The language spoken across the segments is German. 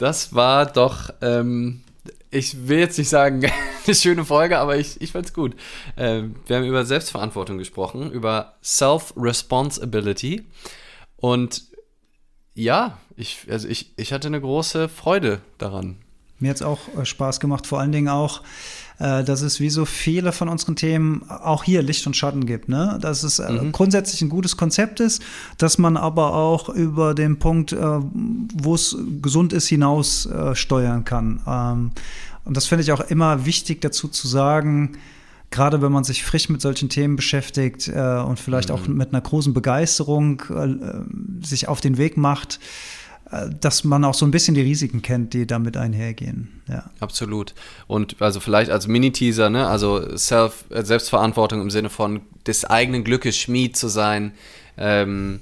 das war doch, ähm, ich will jetzt nicht sagen, eine schöne Folge, aber ich, ich fand's gut. Äh, wir haben über Selbstverantwortung gesprochen, über Self-Responsibility. Und ja, ich, also ich, ich hatte eine große Freude daran. Mir hat es auch äh, Spaß gemacht, vor allen Dingen auch, äh, dass es wie so viele von unseren Themen auch hier Licht und Schatten gibt. Ne? Dass es äh, mhm. grundsätzlich ein gutes Konzept ist, dass man aber auch über den Punkt, wo es gesund ist, hinaus steuern kann. Ähm, und das finde ich auch immer wichtig dazu zu sagen, gerade wenn man sich frisch mit solchen Themen beschäftigt äh, und vielleicht mhm. auch mit einer großen Begeisterung äh, sich auf den Weg macht, äh, dass man auch so ein bisschen die Risiken kennt, die damit einhergehen. Ja. Absolut. Und also vielleicht als Mini-Teaser, ne? also Self, äh, Selbstverantwortung im Sinne von des eigenen Glückes Schmied zu sein. Ähm,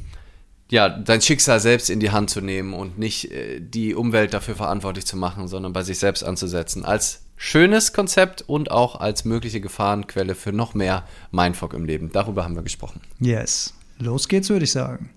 ja, dein Schicksal selbst in die Hand zu nehmen und nicht äh, die Umwelt dafür verantwortlich zu machen, sondern bei sich selbst anzusetzen. Als schönes Konzept und auch als mögliche Gefahrenquelle für noch mehr Mindfuck im Leben. Darüber haben wir gesprochen. Yes. Los geht's, würde ich sagen.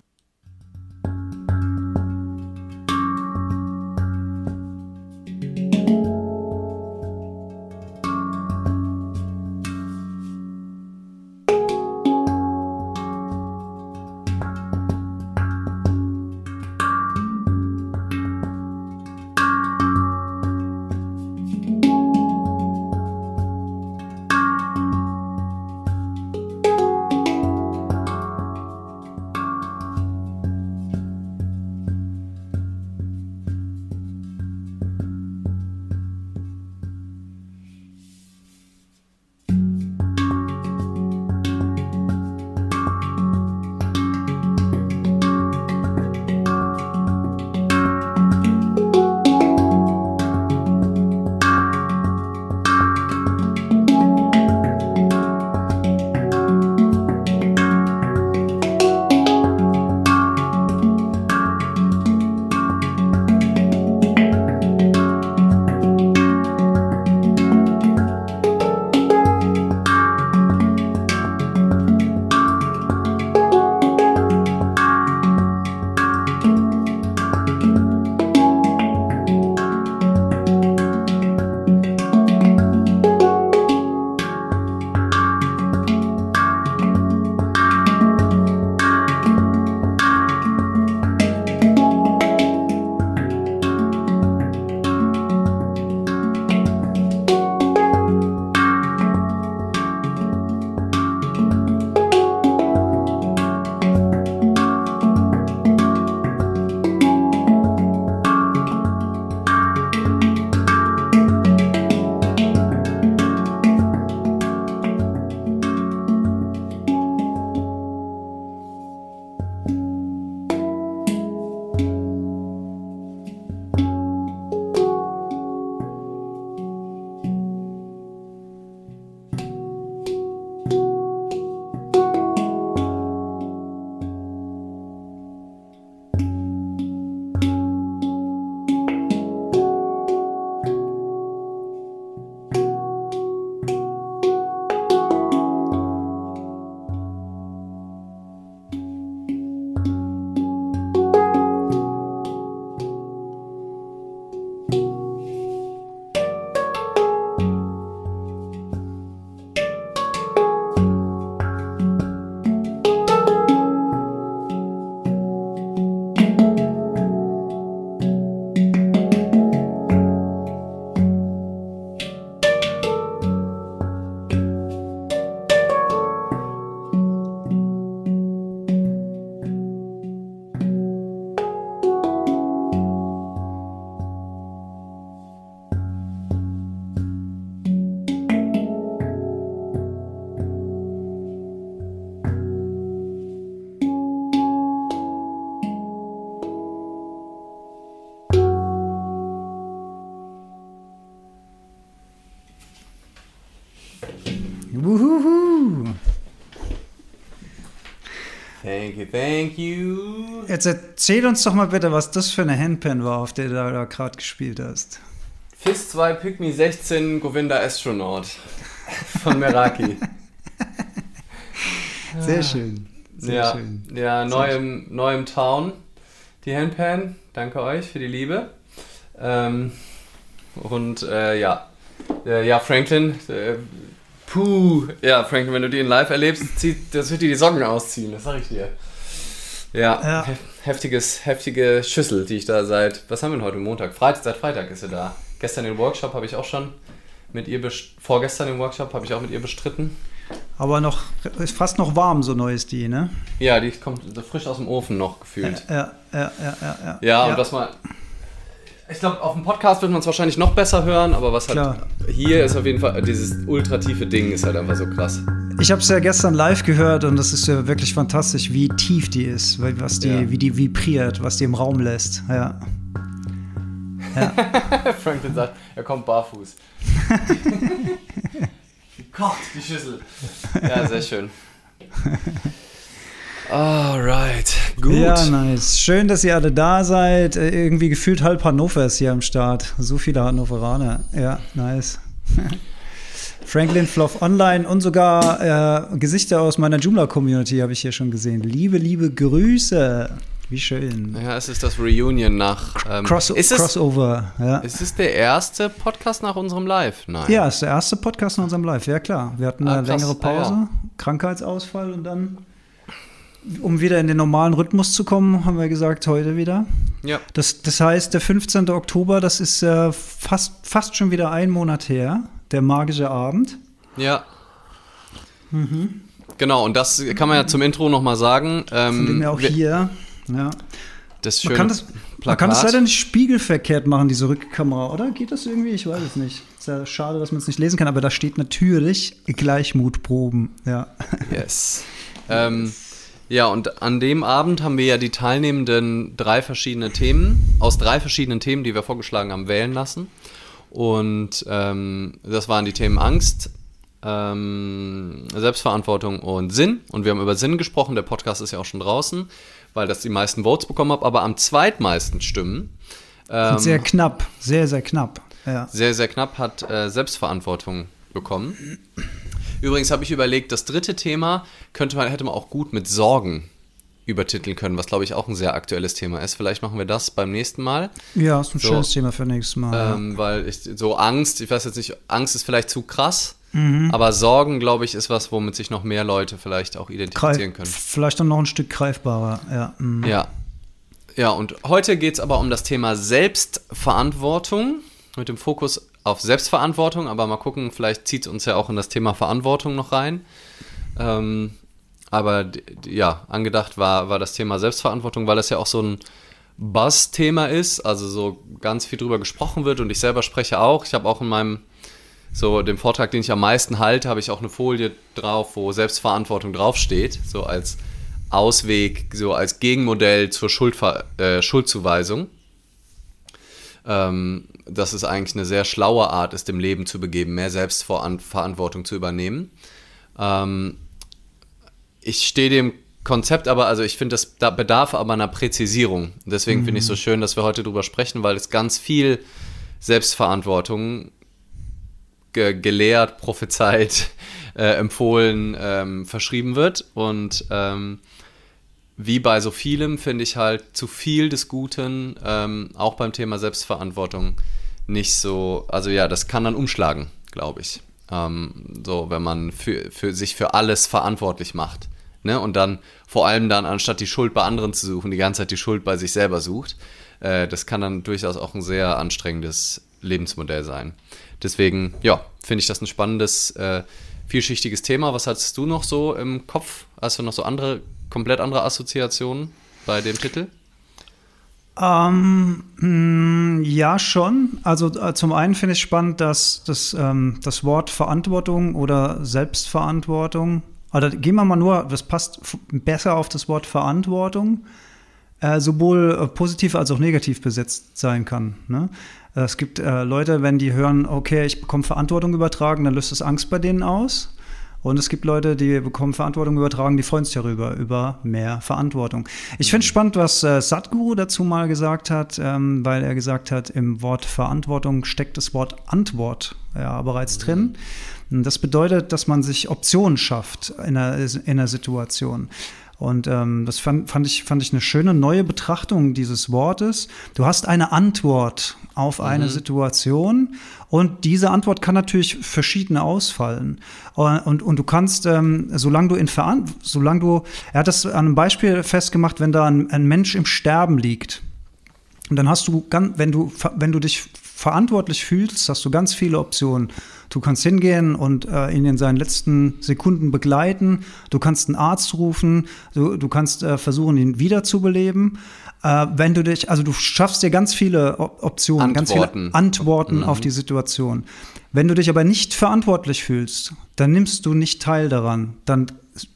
Thank you. Jetzt erzähl uns doch mal bitte, was das für eine Handpan war, auf der du da gerade gespielt hast. FIS 2 Pygmy 16 Govinda Astronaut von Meraki. Sehr schön. Sehr ja, schön. Ja, neu im, neu im Town, die Handpan. Danke euch für die Liebe. Ähm, und äh, ja, äh, ja, Franklin, äh, puh, ja, Franklin, wenn du den live erlebst, zieht, das wird dir die Socken ausziehen, das sag ich dir. Ja, Ja. hef- heftiges, heftige Schüssel, die ich da seit, was haben wir denn heute, Montag? Freitag, seit Freitag ist sie da. Gestern den Workshop habe ich auch schon mit ihr, vorgestern den Workshop habe ich auch mit ihr bestritten. Aber noch, ist fast noch warm, so neu ist die, ne? Ja, die kommt so frisch aus dem Ofen noch gefühlt. Ja, ja, ja, ja. Ja, Ja, und was mal. Ich glaube, auf dem Podcast wird man es wahrscheinlich noch besser hören, aber was halt Klar. hier ist auf jeden Fall, dieses ultratiefe Ding ist halt einfach so krass. Ich habe es ja gestern live gehört und das ist ja wirklich fantastisch, wie tief die ist, was die, Ja. wie die vibriert, was die im Raum lässt. Ja. Franklin sagt, er kommt barfuß. Kocht die Schüssel. Ja, sehr schön. Alright, gut. Ja, nice. Schön, dass ihr alle da seid. Äh, Irgendwie gefühlt halb Hannover ist hier am Start. So viele Hannoveraner. Ja, nice. Franklin Fluff Online und sogar äh, Gesichter aus meiner Joomla-Community habe ich hier schon gesehen. Liebe, liebe Grüße. Wie schön. Ja, es ist das Reunion nach. Ähm, Cross ist, es, Crossover. Ja. ist es der erste Podcast nach unserem Live? Nein. ja, ist der erste Podcast in unserem Live. Ja, klar. Wir hatten Ah, eine krass. längere Ah, ja. Pause, Krankheitsausfall und dann, um wieder in den normalen Rhythmus zu kommen, haben wir gesagt, heute wieder. Ja. Das, das heißt, der 15. Oktober, das ist äh, fast, fast schon wieder ein Monat her, der magische Abend. Ja. Genau, und das kann man ja zum Intro nochmal sagen. Ähm, Von dem wir auch wir- hier. Ja. Das Man kann, das, man kann das leider nicht spiegelverkehrt machen, diese Rückkamera, oder? Geht das irgendwie? Ich weiß es nicht. Ist ja schade, dass man es nicht lesen kann, aber da steht natürlich Gleichmutproben. Ja. Yes. Ähm, ja, und an dem Abend haben wir ja die Teilnehmenden drei verschiedene Themen, aus drei verschiedenen Themen, die wir vorgeschlagen haben, wählen lassen. Und ähm, das waren die Themen Angst, ähm, Selbstverantwortung und Sinn. Und wir haben über Sinn gesprochen. Der Podcast ist ja auch schon draußen, weil das die meisten Votes bekommen hat. Aber am zweitmeisten Stimmen ähm, sehr knapp, sehr, sehr knapp. Ja. sehr, sehr knapp hat äh, Selbstverantwortung bekommen. Übrigens habe ich überlegt, das dritte Thema könnte man, hätte man auch gut mit Sorgen übertiteln können, was glaube ich auch ein sehr aktuelles Thema ist. Vielleicht machen wir das beim nächsten Mal. Ja, ist ein So. schönes Thema für nächstes Mal. Ähm, weil ich so Angst, ich weiß jetzt nicht, Angst ist vielleicht zu krass, Mhm. aber Sorgen, glaube ich, ist was, womit sich noch mehr Leute vielleicht auch Greif, identifizieren können. vielleicht dann noch ein Stück greifbarer. Ja. mm. Ja. Ja, und heute geht es aber um das Thema Selbstverantwortung mit dem Fokus auf Selbstverantwortung, aber mal gucken, vielleicht zieht es uns ja auch in das Thema Verantwortung noch rein. Ähm, aber ja, angedacht war, war das Thema Selbstverantwortung, weil das ja auch so ein Buzz-Thema ist, also so ganz viel drüber gesprochen wird und ich selber spreche auch. Ich habe auch in meinem, so dem Vortrag, den ich am meisten halte, habe ich auch eine Folie drauf, wo Selbstverantwortung draufsteht, so als Ausweg, so als Gegenmodell zur Schuldver äh, Schuldzuweisung. Ähm, dass es eigentlich eine sehr schlaue Art ist, dem Leben zu begeben, mehr Selbstverantwortung zu übernehmen. Ähm, ich stehe dem Konzept aber, also ich finde, das da bedarf aber einer Präzisierung. Deswegen finde ich es so schön, dass wir heute drüber sprechen, weil es ganz viel Selbstverantwortung ge gelehrt, prophezeit, äh, empfohlen, ähm, verschrieben wird. Und ähm, wie bei so vielem finde ich halt zu viel des Guten, ähm, auch beim Thema Selbstverantwortung, nicht so, also ja, das kann dann umschlagen, glaube ich. Ähm, so, wenn man für, für sich für alles verantwortlich macht. Ne? Und dann vor allem dann, anstatt die Schuld bei anderen zu suchen, die ganze Zeit die Schuld bei sich selber sucht. Äh, das kann dann durchaus auch ein sehr anstrengendes Lebensmodell sein. Deswegen, ja, finde ich das ein spannendes, äh, vielschichtiges Thema. Was hattest du noch so im Kopf? Hast du noch so andere, komplett andere Assoziationen bei dem Titel? Ähm, mh, ja, schon. Also äh, zum einen finde ich spannend, dass das, ähm, das Wort Verantwortung oder Selbstverantwortung, oder gehen wir mal nur, das passt besser auf das Wort Verantwortung, äh, sowohl äh, positiv als auch negativ besetzt sein kann. Ne? Es gibt äh, Leute, wenn die hören, okay, ich bekomme Verantwortung übertragen, dann löst das Angst bei denen aus. Und es gibt Leute, die bekommen Verantwortung übertragen, die freuen sich darüber, über mehr Verantwortung. Ich finde spannend, was äh, Sadhguru dazu mal gesagt hat, ähm, weil er gesagt hat, im Wort Verantwortung steckt das Wort Antwort ja, bereits drin. Und Das bedeutet, dass man sich Optionen schafft in einer, in einer Situation. Und ähm, das fand, fand, ich, fand ich eine schöne neue Betrachtung dieses Wortes. Du hast eine Antwort auf eine mhm. Situation und diese Antwort kann natürlich verschiedene ausfallen. Und, und, und du kannst, ähm, solange du in Verantwortung, solange du, er hat das an einem Beispiel festgemacht, wenn da ein, ein Mensch im Sterben liegt, und dann hast du, wenn du, wenn du dich verantwortlich fühlst, hast du ganz viele Optionen. Du kannst hingehen und äh, ihn in seinen letzten Sekunden begleiten. Du kannst einen Arzt rufen. Du, du kannst äh, versuchen, ihn wiederzubeleben. Äh, wenn du dich, also du schaffst dir ganz viele Optionen, Antworten. ganz viele Antworten mhm. auf die Situation. Wenn du dich aber nicht verantwortlich fühlst, dann nimmst du nicht teil daran. Dann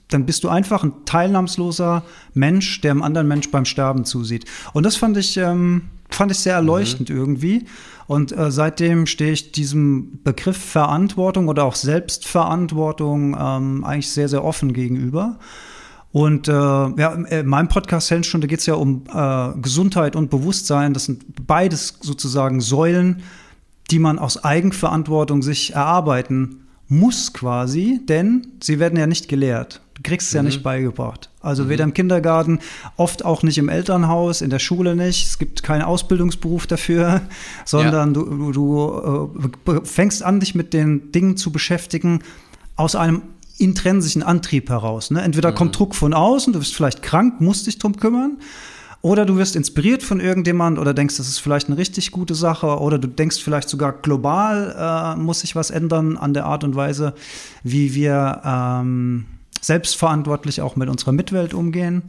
dann bist du einfach ein teilnahmsloser Mensch, der einem anderen Mensch beim Sterben zusieht. Und das fand ich, ähm, fand ich sehr erleuchtend mhm. irgendwie. Und äh, seitdem stehe ich diesem Begriff Verantwortung oder auch Selbstverantwortung ähm, eigentlich sehr, sehr offen gegenüber. Und äh, ja, in meinem Podcast Hellenstunde geht es ja um äh, Gesundheit und Bewusstsein. Das sind beides sozusagen Säulen, die man aus Eigenverantwortung sich erarbeiten muss quasi, denn sie werden ja nicht gelehrt. Du kriegst es mhm. ja nicht beigebracht. Also mhm. weder im Kindergarten, oft auch nicht im Elternhaus, in der Schule nicht. Es gibt keinen Ausbildungsberuf dafür, sondern ja. du, du, du äh, fängst an, dich mit den Dingen zu beschäftigen aus einem intrinsischen Antrieb heraus. Ne? Entweder mhm. kommt Druck von außen, du bist vielleicht krank, musst dich drum kümmern. Oder du wirst inspiriert von irgendjemand oder denkst, das ist vielleicht eine richtig gute Sache. Oder du denkst vielleicht sogar global äh, muss sich was ändern an der Art und Weise, wie wir ähm, selbstverantwortlich auch mit unserer Mitwelt umgehen.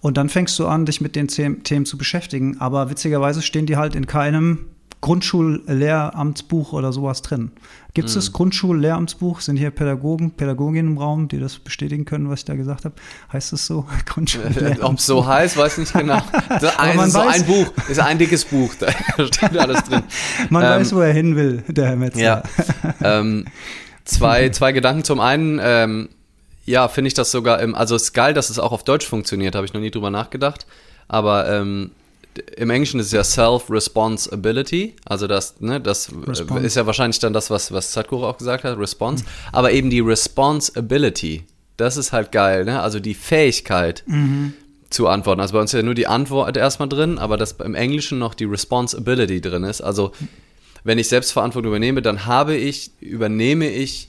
Und dann fängst du an, dich mit den Themen zu beschäftigen. Aber witzigerweise stehen die halt in keinem Grundschullehramtsbuch oder sowas drin. Gibt es mhm. das Grundschullehramtsbuch? Sind hier Pädagogen, Pädagoginnen im Raum, die das bestätigen können, was ich da gesagt habe? Heißt es so? Ob es so heißt, weiß ich nicht genau. Das ein, so ein Buch, ist ein dickes Buch, da steht alles drin. Man ähm, weiß, wo er hin will, der Herr Metzler. Ja. ähm, zwei, zwei Gedanken. Zum einen, ähm, ja, finde ich das sogar, im, also es ist geil, dass es auch auf Deutsch funktioniert, habe ich noch nie drüber nachgedacht. Aber ähm, im Englischen ist es ja Self-Responsibility, also das, ne, das Response. ist ja wahrscheinlich dann das, was, was Sadhguru auch gesagt hat, Response, mhm. aber eben die Responsibility, das ist halt geil, ne? also die Fähigkeit mhm. zu antworten. Also bei uns ist ja nur die Antwort erstmal drin, aber dass im Englischen noch die Responsibility drin ist, also wenn ich Selbstverantwortung übernehme, dann habe ich, übernehme ich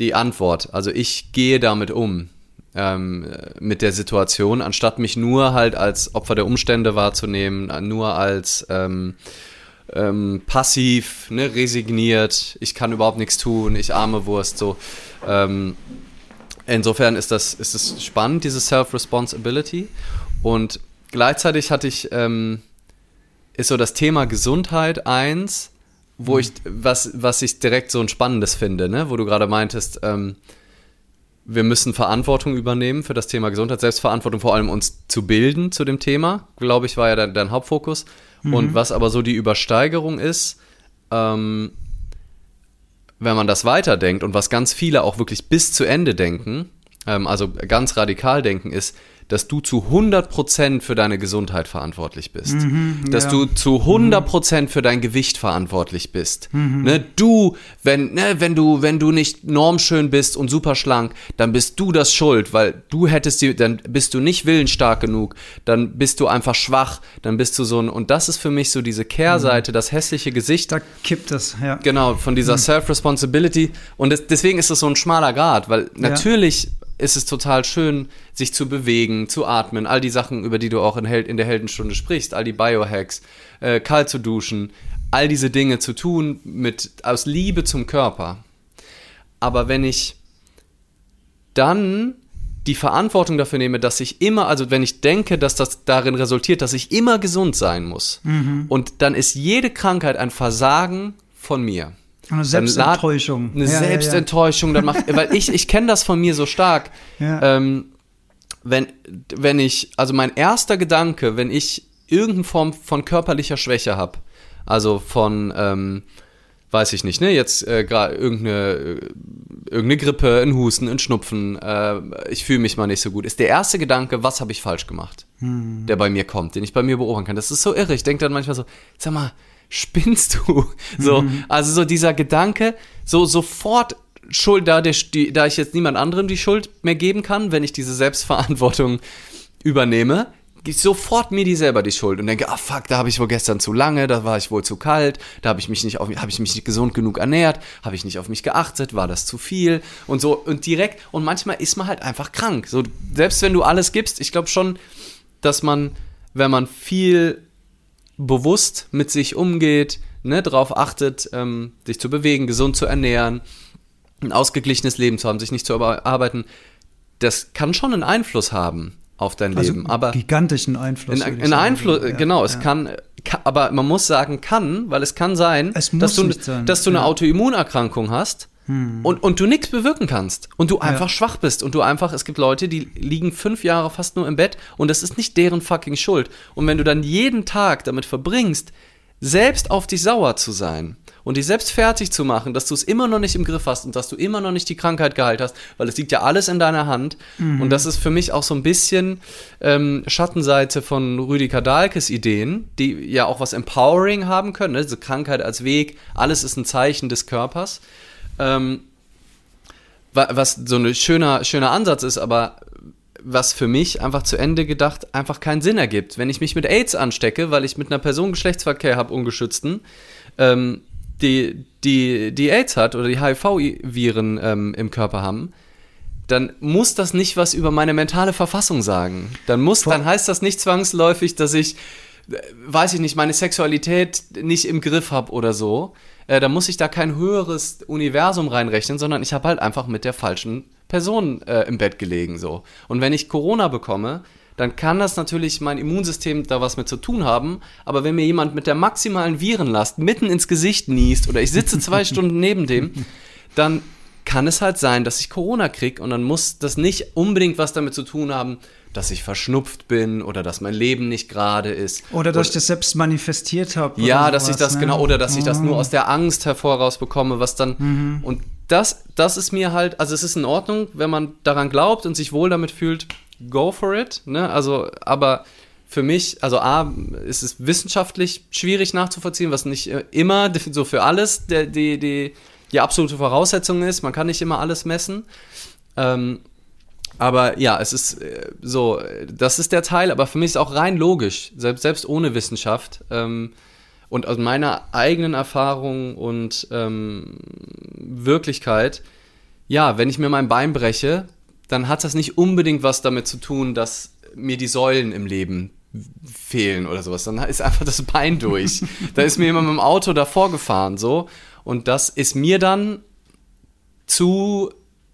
die Antwort, also ich gehe damit um ähm, mit der Situation, anstatt mich nur halt als Opfer der Umstände wahrzunehmen, nur als ähm, ähm, passiv, ne, resigniert, ich kann überhaupt nichts tun, ich arme Wurst, so. Ähm, insofern ist das, ist das spannend, diese Self-Responsibility. Und gleichzeitig hatte ich, ähm, ist so das Thema Gesundheit eins, wo ich, was, was ich direkt so ein spannendes finde, ne? wo du gerade meintest, ähm, wir müssen Verantwortung übernehmen für das Thema Gesundheit, Selbstverantwortung, vor allem uns zu bilden zu dem Thema, glaube ich, war ja dein, dein Hauptfokus. Mhm. Und was aber so die Übersteigerung ist, ähm, wenn man das weiterdenkt und was ganz viele auch wirklich bis zu Ende denken, ähm, also ganz radikal denken, ist, dass du zu 100% für deine Gesundheit verantwortlich bist. Mhm, dass ja. du zu 100% für dein Gewicht verantwortlich bist. Mhm. Ne, du, wenn, ne, wenn du, wenn du nicht normschön bist und super schlank, dann bist du das schuld, weil du hättest die, dann bist du nicht willensstark genug, dann bist du einfach schwach, dann bist du so ein, und das ist für mich so diese Kehrseite, mhm. das hässliche Gesicht. Da kippt es, ja. Genau, von dieser mhm. Self-Responsibility. Und das, deswegen ist es so ein schmaler Grad, weil natürlich ja ist es total schön, sich zu bewegen, zu atmen, all die Sachen, über die du auch in, Hel in der Heldenstunde sprichst, all die Biohacks, äh, kalt zu duschen, all diese Dinge zu tun mit aus Liebe zum Körper. Aber wenn ich dann die Verantwortung dafür nehme, dass ich immer, also wenn ich denke, dass das darin resultiert, dass ich immer gesund sein muss, mhm. und dann ist jede Krankheit ein Versagen von mir. Eine Selbstenttäuschung. Eine ja, Selbstenttäuschung, dann macht, weil ich, ich kenne das von mir so stark. Ähm, wenn, wenn ich, also mein erster Gedanke, wenn ich irgendeine Form von körperlicher Schwäche habe, also von, ähm, weiß ich nicht, ne, jetzt äh, gerade irgendeine, äh, irgendeine Grippe, ein Husten, ein Schnupfen, äh, ich fühle mich mal nicht so gut, ist der erste Gedanke, was habe ich falsch gemacht, hm. der bei mir kommt, den ich bei mir beobachten kann. Das ist so irre. Ich denke dann manchmal so, sag mal, spinnst du? So, mhm. also so dieser Gedanke, so sofort Schuld, da, der, die, da ich jetzt niemand anderem die Schuld mehr geben kann, wenn ich diese Selbstverantwortung übernehme, ich sofort mir die selber die Schuld und denke, ah fuck, da habe ich wohl gestern zu lange, da war ich wohl zu kalt, da habe ich mich nicht auf habe ich mich nicht gesund genug ernährt, habe ich nicht auf mich geachtet, war das zu viel und so und direkt und manchmal ist man halt einfach krank. So selbst wenn du alles gibst, ich glaube schon, dass man wenn man viel bewusst mit sich umgeht, ne, darauf achtet, ähm, sich zu bewegen, gesund zu ernähren, ein ausgeglichenes Leben zu haben, sich nicht zu überarbeiten, das kann schon einen Einfluss haben auf dein also Leben. Aber gigantischen Einfluss. In, in Einfluss, ja, genau, es kann, kann, aber man muss sagen kann, weil es kann sein, es dass du, sein. dass du eine Autoimmunerkrankung hast hm. und, und du nichts bewirken kannst und du einfach schwach bist und du einfach, es gibt Leute, die liegen fünf Jahre fast nur im Bett und das ist nicht deren fucking Schuld. Und wenn du dann jeden Tag damit verbringst, selbst auf dich sauer zu sein und dich selbst fertig zu machen, dass du es immer noch nicht im Griff hast und dass du immer noch nicht die Krankheit geheilt hast, weil es liegt ja alles in deiner Hand. Mhm. Und das ist für mich auch so ein bisschen ähm, Schattenseite von Rüdiger Dahlkes Ideen, die ja auch was Empowering haben können. Ne? Diese Krankheit als Weg, alles ist ein Zeichen des Körpers. Ähm, was so ein schöner, schöner Ansatz ist, aber was für mich einfach zu Ende gedacht einfach keinen Sinn ergibt. Wenn ich mich mit AIDS anstecke, weil ich mit einer Person Geschlechtsverkehr habe, ungeschützten, ähm, die, die, die AIDS hat oder die HIV-Viren ähm, im Körper haben, dann muss das nicht was über meine mentale Verfassung sagen. Dann muss, dann heißt das nicht zwangsläufig, dass ich, äh, weiß ich nicht, meine Sexualität nicht im Griff habe oder so. Äh, da muss ich da kein höheres Universum reinrechnen, sondern ich habe halt einfach mit der falschen Person äh, im Bett gelegen so. Und wenn ich Corona bekomme, dann kann das natürlich mein Immunsystem da was mit zu tun haben. Aber wenn mir jemand mit der maximalen Virenlast mitten ins Gesicht niest oder ich sitze zwei Stunden neben dem, dann kann es halt sein, dass ich Corona kriege und dann muss das nicht unbedingt was damit zu tun haben, dass ich verschnupft bin oder dass mein Leben nicht gerade ist. Oder dass oder, ich das selbst manifestiert habe. Ja, dass ich das ne? genau, oder dass ich das nur oh. aus der Angst hervoraus bekomme, was dann. Mhm. Und das, das ist mir halt, also es ist in Ordnung, wenn man daran glaubt und sich wohl damit fühlt, go for it. Ne? Also, aber für mich, also A, ist es wissenschaftlich schwierig nachzuvollziehen, was nicht äh, immer so für alles der, die, die, die absolute Voraussetzung ist. Man kann nicht immer alles messen. Ähm, aber ja, es ist äh, so, das ist der Teil, aber für mich ist auch rein logisch, selbst, selbst ohne Wissenschaft. Ähm, und aus meiner eigenen Erfahrung und ähm, Wirklichkeit, ja, wenn ich mir mein Bein breche, dann hat das nicht unbedingt was damit zu tun, dass mir die Säulen im Leben fehlen oder sowas. Dann ist einfach das Bein durch. da ist mir jemand mit dem Auto davor gefahren, so. Und das ist mir dann zu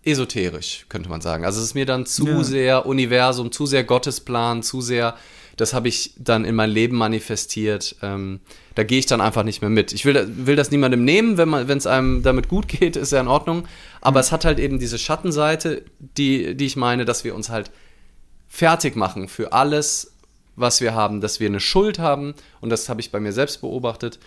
esoterisch, könnte man sagen. Also es ist mir dann zu ja. sehr Universum, zu sehr Gottesplan, zu sehr, das habe ich dann in mein Leben manifestiert. Ähm, da gehe ich dann einfach nicht mehr mit. Ich will, will das niemandem nehmen, wenn es einem damit gut geht, ist ja in Ordnung. Aber mhm. es hat halt eben diese Schattenseite, die, die ich meine, dass wir uns halt fertig machen für alles, was wir haben, dass wir eine Schuld haben. Und das habe ich bei mir selbst beobachtet.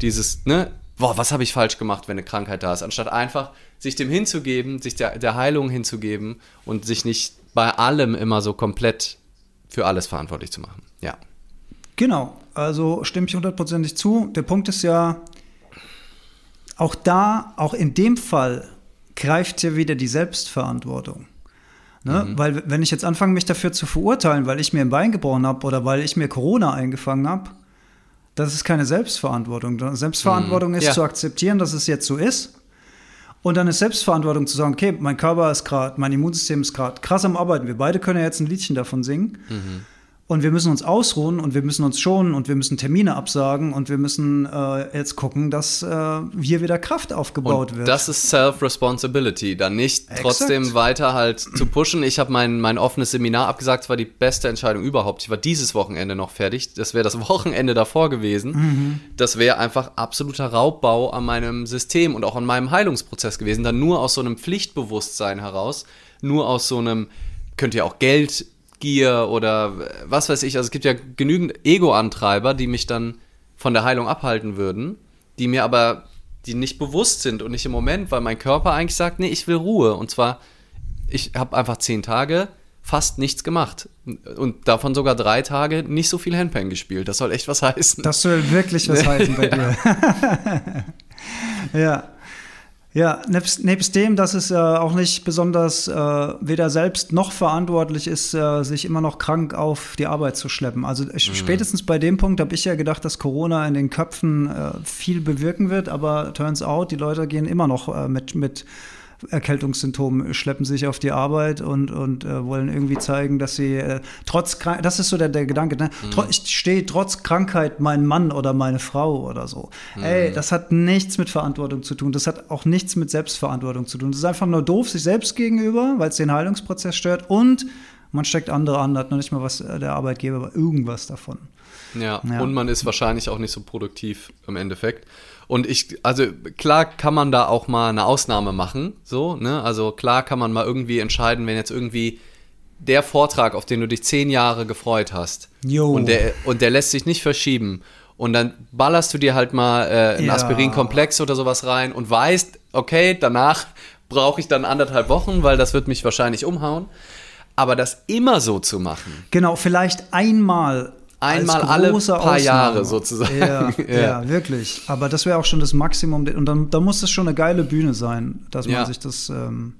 Dieses, ne, boah, was habe ich falsch gemacht, wenn eine Krankheit da ist, anstatt einfach sich dem hinzugeben, sich der, der Heilung hinzugeben und sich nicht bei allem immer so komplett für alles verantwortlich zu machen. Ja. Genau, also stimme ich hundertprozentig zu. Der Punkt ist ja, auch da, auch in dem Fall greift ja wieder die Selbstverantwortung. Ne? Mhm. Weil wenn ich jetzt anfange, mich dafür zu verurteilen, weil ich mir ein Bein gebrochen habe oder weil ich mir Corona eingefangen habe, das ist keine Selbstverantwortung. Selbstverantwortung mhm. ist ja. zu akzeptieren, dass es jetzt so ist. Und dann ist Selbstverantwortung zu sagen, okay, mein Körper ist gerade, mein Immunsystem ist gerade krass am Arbeiten. Wir beide können ja jetzt ein Liedchen davon singen. Mhm. Und wir müssen uns ausruhen und wir müssen uns schonen und wir müssen Termine absagen und wir müssen äh, jetzt gucken, dass äh, hier wieder Kraft aufgebaut und wird. Das ist Self-Responsibility, dann nicht Exakt. trotzdem weiter halt zu pushen. Ich habe mein, mein offenes Seminar abgesagt, es war die beste Entscheidung überhaupt. Ich war dieses Wochenende noch fertig. Das wäre das Wochenende davor gewesen. Mhm. Das wäre einfach absoluter Raubbau an meinem System und auch an meinem Heilungsprozess gewesen. Dann nur aus so einem Pflichtbewusstsein heraus, nur aus so einem, könnt ihr auch Geld Gier oder was weiß ich. Also es gibt ja genügend Ego-Antreiber, die mich dann von der Heilung abhalten würden, die mir aber, die nicht bewusst sind und nicht im Moment, weil mein Körper eigentlich sagt, nee, ich will Ruhe. Und zwar, ich habe einfach zehn Tage fast nichts gemacht. Und davon sogar drei Tage nicht so viel Handpan gespielt. Das soll echt was heißen. Das soll wirklich was heißen bei dir. ja. Ja, nebst, nebst dem, dass es äh, auch nicht besonders äh, weder selbst noch verantwortlich ist, äh, sich immer noch krank auf die Arbeit zu schleppen. Also ich, mhm. spätestens bei dem Punkt habe ich ja gedacht, dass Corona in den Köpfen äh, viel bewirken wird, aber turns out, die Leute gehen immer noch äh, mit, mit Erkältungssymptomen, schleppen sich auf die Arbeit und, und äh, wollen irgendwie zeigen, dass sie äh, trotz das ist so der, der Gedanke, ne? Mhm. ich stehe trotz Krankheit mein Mann oder meine Frau oder so. Mhm. Ey, das hat nichts mit Verantwortung zu tun. Das hat auch nichts mit Selbstverantwortung zu tun. Das ist einfach nur doof sich selbst gegenüber, weil es den Heilungsprozess stört und man steckt andere an, hat noch nicht mal was äh, der Arbeitgeber, aber irgendwas davon. Ja, ja, und man ist wahrscheinlich auch nicht so produktiv im Endeffekt. Und ich, also klar kann man da auch mal eine Ausnahme machen, so, ne? Also klar kann man mal irgendwie entscheiden, wenn jetzt irgendwie der Vortrag, auf den du dich zehn Jahre gefreut hast, und der, und der lässt sich nicht verschieben. Und dann ballerst du dir halt mal äh, einen ja. Aspirin-Komplex oder sowas rein und weißt, okay, danach brauche ich dann anderthalb Wochen, weil das wird mich wahrscheinlich umhauen. Aber das immer so zu machen. Genau, vielleicht einmal Einmal alle paar Ausnahme. Jahre sozusagen. Ja, ja. ja wirklich. Aber das wäre auch schon das Maximum. Und dann, dann muss es schon eine geile Bühne sein, dass man ja. sich das. Ähm,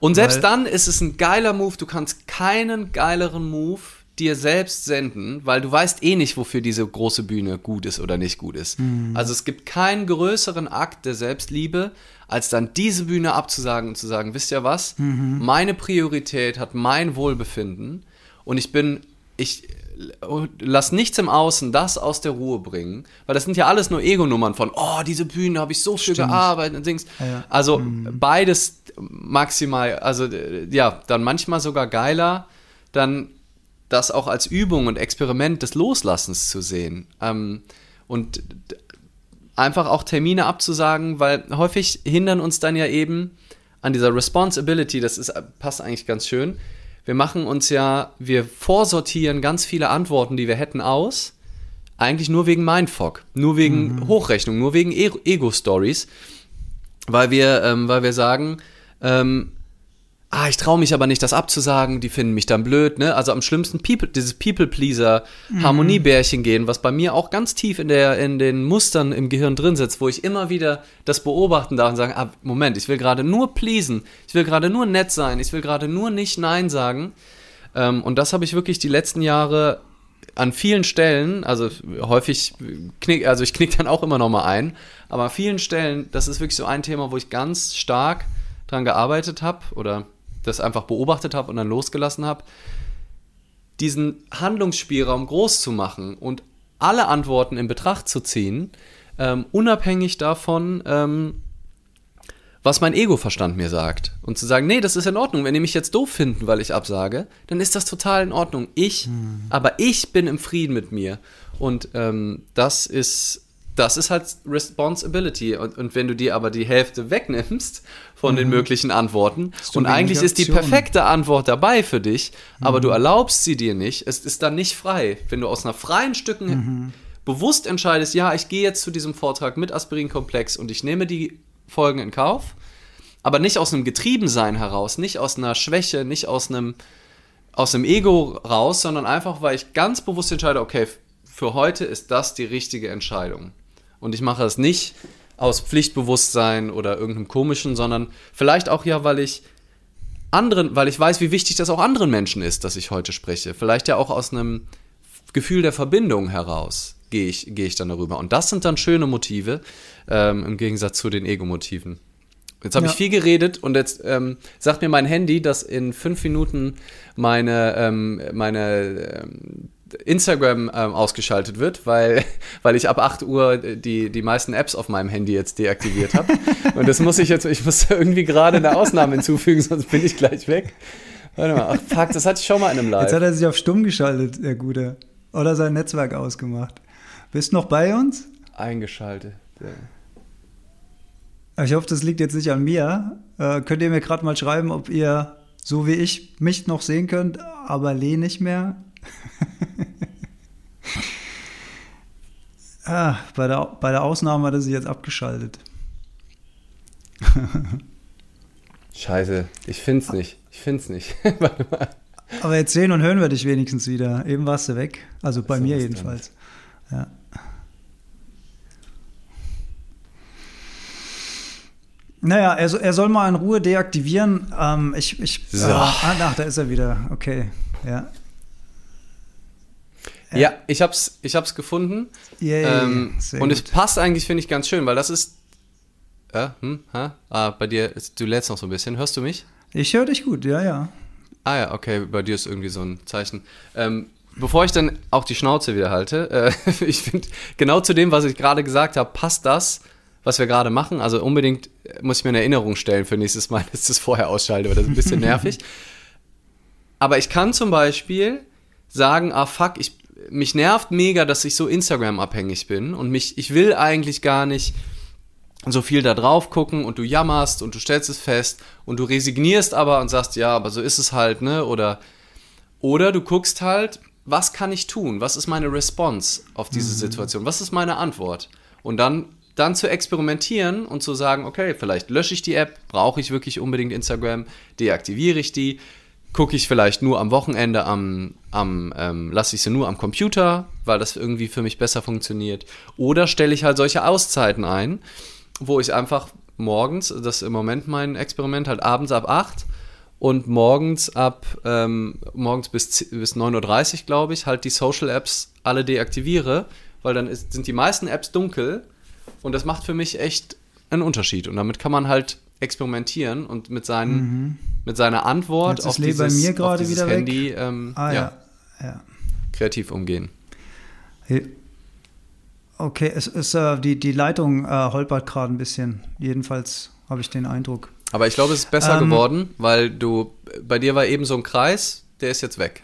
und selbst dann ist es ein geiler Move. Du kannst keinen geileren Move dir selbst senden, weil du weißt eh nicht, wofür diese große Bühne gut ist oder nicht gut ist. Mhm. Also es gibt keinen größeren Akt der Selbstliebe, als dann diese Bühne abzusagen und zu sagen, wisst ihr was? Mhm. Meine Priorität hat mein Wohlbefinden und ich bin, ich lass nichts im Außen das aus der Ruhe bringen, weil das sind ja alles nur Ego-Nummern von, oh, diese Bühne habe ich so viel Stimmt. gearbeitet und Dings. Ja. Also mhm. beides maximal, also ja, dann manchmal sogar geiler, dann das auch als Übung und Experiment des Loslassens zu sehen. Ähm, und einfach auch Termine abzusagen, weil häufig hindern uns dann ja eben an dieser Responsibility, das ist, passt eigentlich ganz schön, wir machen uns ja, wir vorsortieren ganz viele Antworten, die wir hätten, aus. Eigentlich nur wegen Mindfuck, nur wegen mhm. Hochrechnung, nur wegen e Ego-Stories. Weil wir, ähm, weil wir sagen, ähm, ah, ich traue mich aber nicht, das abzusagen, die finden mich dann blöd, ne? Also am schlimmsten People, dieses People-Pleaser, mhm. Harmoniebärchen gehen, was bei mir auch ganz tief in, der, in den Mustern im Gehirn drin sitzt, wo ich immer wieder das beobachten darf und sagen, ah, Moment, ich will gerade nur pleasen, ich will gerade nur nett sein, ich will gerade nur nicht Nein sagen. Ähm, und das habe ich wirklich die letzten Jahre an vielen Stellen, also häufig knick, also ich knick dann auch immer noch mal ein, aber an vielen Stellen, das ist wirklich so ein Thema, wo ich ganz stark dran gearbeitet habe oder das einfach beobachtet habe und dann losgelassen habe, diesen Handlungsspielraum groß zu machen und alle Antworten in Betracht zu ziehen, ähm, unabhängig davon, ähm, was mein Ego-Verstand mir sagt. Und zu sagen, nee, das ist in Ordnung. Wenn die mich jetzt doof finden, weil ich absage, dann ist das total in Ordnung. Ich, hm. aber ich bin im Frieden mit mir. Und ähm, das ist das ist halt Responsibility. Und, und, wenn du dir aber die Hälfte wegnimmst von mhm. den möglichen Antworten und eigentlich ist die perfekte Antwort dabei für dich, mhm. aber du erlaubst sie dir nicht, es ist dann nicht frei. Wenn du aus einer freien Stücken mhm. bewusst entscheidest, ja, ich gehe jetzt zu diesem Vortrag mit Aspirinkomplex und ich nehme die Folgen in Kauf, aber nicht aus einem Getriebensein heraus, nicht aus einer Schwäche, nicht aus einem aus dem Ego raus, sondern einfach, weil ich ganz bewusst entscheide, okay, für heute ist das die richtige Entscheidung. Und ich mache es nicht aus Pflichtbewusstsein oder irgendeinem komischen, sondern vielleicht auch ja, weil ich anderen, weil ich weiß, wie wichtig das auch anderen Menschen ist, dass ich heute spreche. Vielleicht ja auch aus einem Gefühl der Verbindung heraus gehe ich, gehe ich dann darüber. Und das sind dann schöne Motive ähm, im Gegensatz zu den Ego-Motiven. Jetzt habe ja. ich viel geredet und jetzt ähm, sagt mir mein Handy, dass in fünf Minuten meine, ähm, meine ähm, Instagram ähm, ausgeschaltet wird, weil, weil ich ab 8 Uhr die, die meisten Apps auf meinem Handy jetzt deaktiviert habe. Und das muss ich jetzt, ich muss irgendwie gerade eine Ausnahme hinzufügen, sonst bin ich gleich weg. Warte mal, ach fuck, das hatte ich schon mal in einem Live. Jetzt hat er sich auf stumm geschaltet, der Gute. Oder sein Netzwerk ausgemacht. Bist du noch bei uns? Eingeschaltet. Ja. Ich hoffe, das liegt jetzt nicht an mir. Äh, könnt ihr mir gerade mal schreiben, ob ihr, so wie ich, mich noch sehen könnt, aber Lee nicht mehr? ah, bei, der, bei der Ausnahme hat er sich jetzt abgeschaltet. Scheiße, ich find's nicht. Ich find's nicht. Warte mal. Aber jetzt sehen und hören wir dich wenigstens wieder. Eben warst du weg. Also bei mir jedenfalls. Ja. Naja, er, er soll mal in Ruhe deaktivieren. Ähm, ich, ich, so. äh, ah, ach, da ist er wieder. Okay, ja. Ja, ich hab's, ich hab's gefunden. Yay, ähm, und es passt eigentlich, finde ich, ganz schön, weil das ist. Äh, hm, ha? Ah, bei dir, ist, du lädst noch so ein bisschen. Hörst du mich? Ich höre dich gut, ja, ja. Ah ja, okay, bei dir ist irgendwie so ein Zeichen. Ähm, bevor ich dann auch die Schnauze wieder halte, äh, ich finde, genau zu dem, was ich gerade gesagt habe, passt das, was wir gerade machen. Also unbedingt äh, muss ich mir eine Erinnerung stellen für nächstes Mal, dass ich das vorher ausschalte, weil das ist ein bisschen nervig. Aber ich kann zum Beispiel sagen, ah fuck, ich, mich nervt mega, dass ich so Instagram-abhängig bin und mich, ich will eigentlich gar nicht so viel da drauf gucken und du jammerst und du stellst es fest und du resignierst aber und sagst, ja, aber so ist es halt, ne? Oder, oder du guckst halt, was kann ich tun? Was ist meine Response auf diese Situation? Was ist meine Antwort? Und dann, dann zu experimentieren und zu sagen, okay, vielleicht lösche ich die App, brauche ich wirklich unbedingt Instagram, deaktiviere ich die, gucke ich vielleicht nur am Wochenende am, am ähm, lasse ich sie nur am Computer, weil das irgendwie für mich besser funktioniert. Oder stelle ich halt solche Auszeiten ein, wo ich einfach morgens, das ist im Moment mein Experiment, halt abends ab 8 und morgens ab ähm, morgens bis, bis 9.30 Uhr, glaube ich, halt die Social Apps alle deaktiviere, weil dann ist, sind die meisten Apps dunkel und das macht für mich echt einen Unterschied. Und damit kann man halt experimentieren und mit, seinen, mit seiner Antwort. Jetzt ist auf bei dieses, mir auf gerade wieder weg. Handy ähm, Ah, ja, ja. ja. kreativ umgehen. Okay, es ist äh, die, die Leitung äh, holpert gerade ein bisschen. Jedenfalls habe ich den Eindruck. Aber ich glaube, es ist besser Ähm, geworden, weil du, bei dir war eben so ein Kreis, der ist jetzt weg.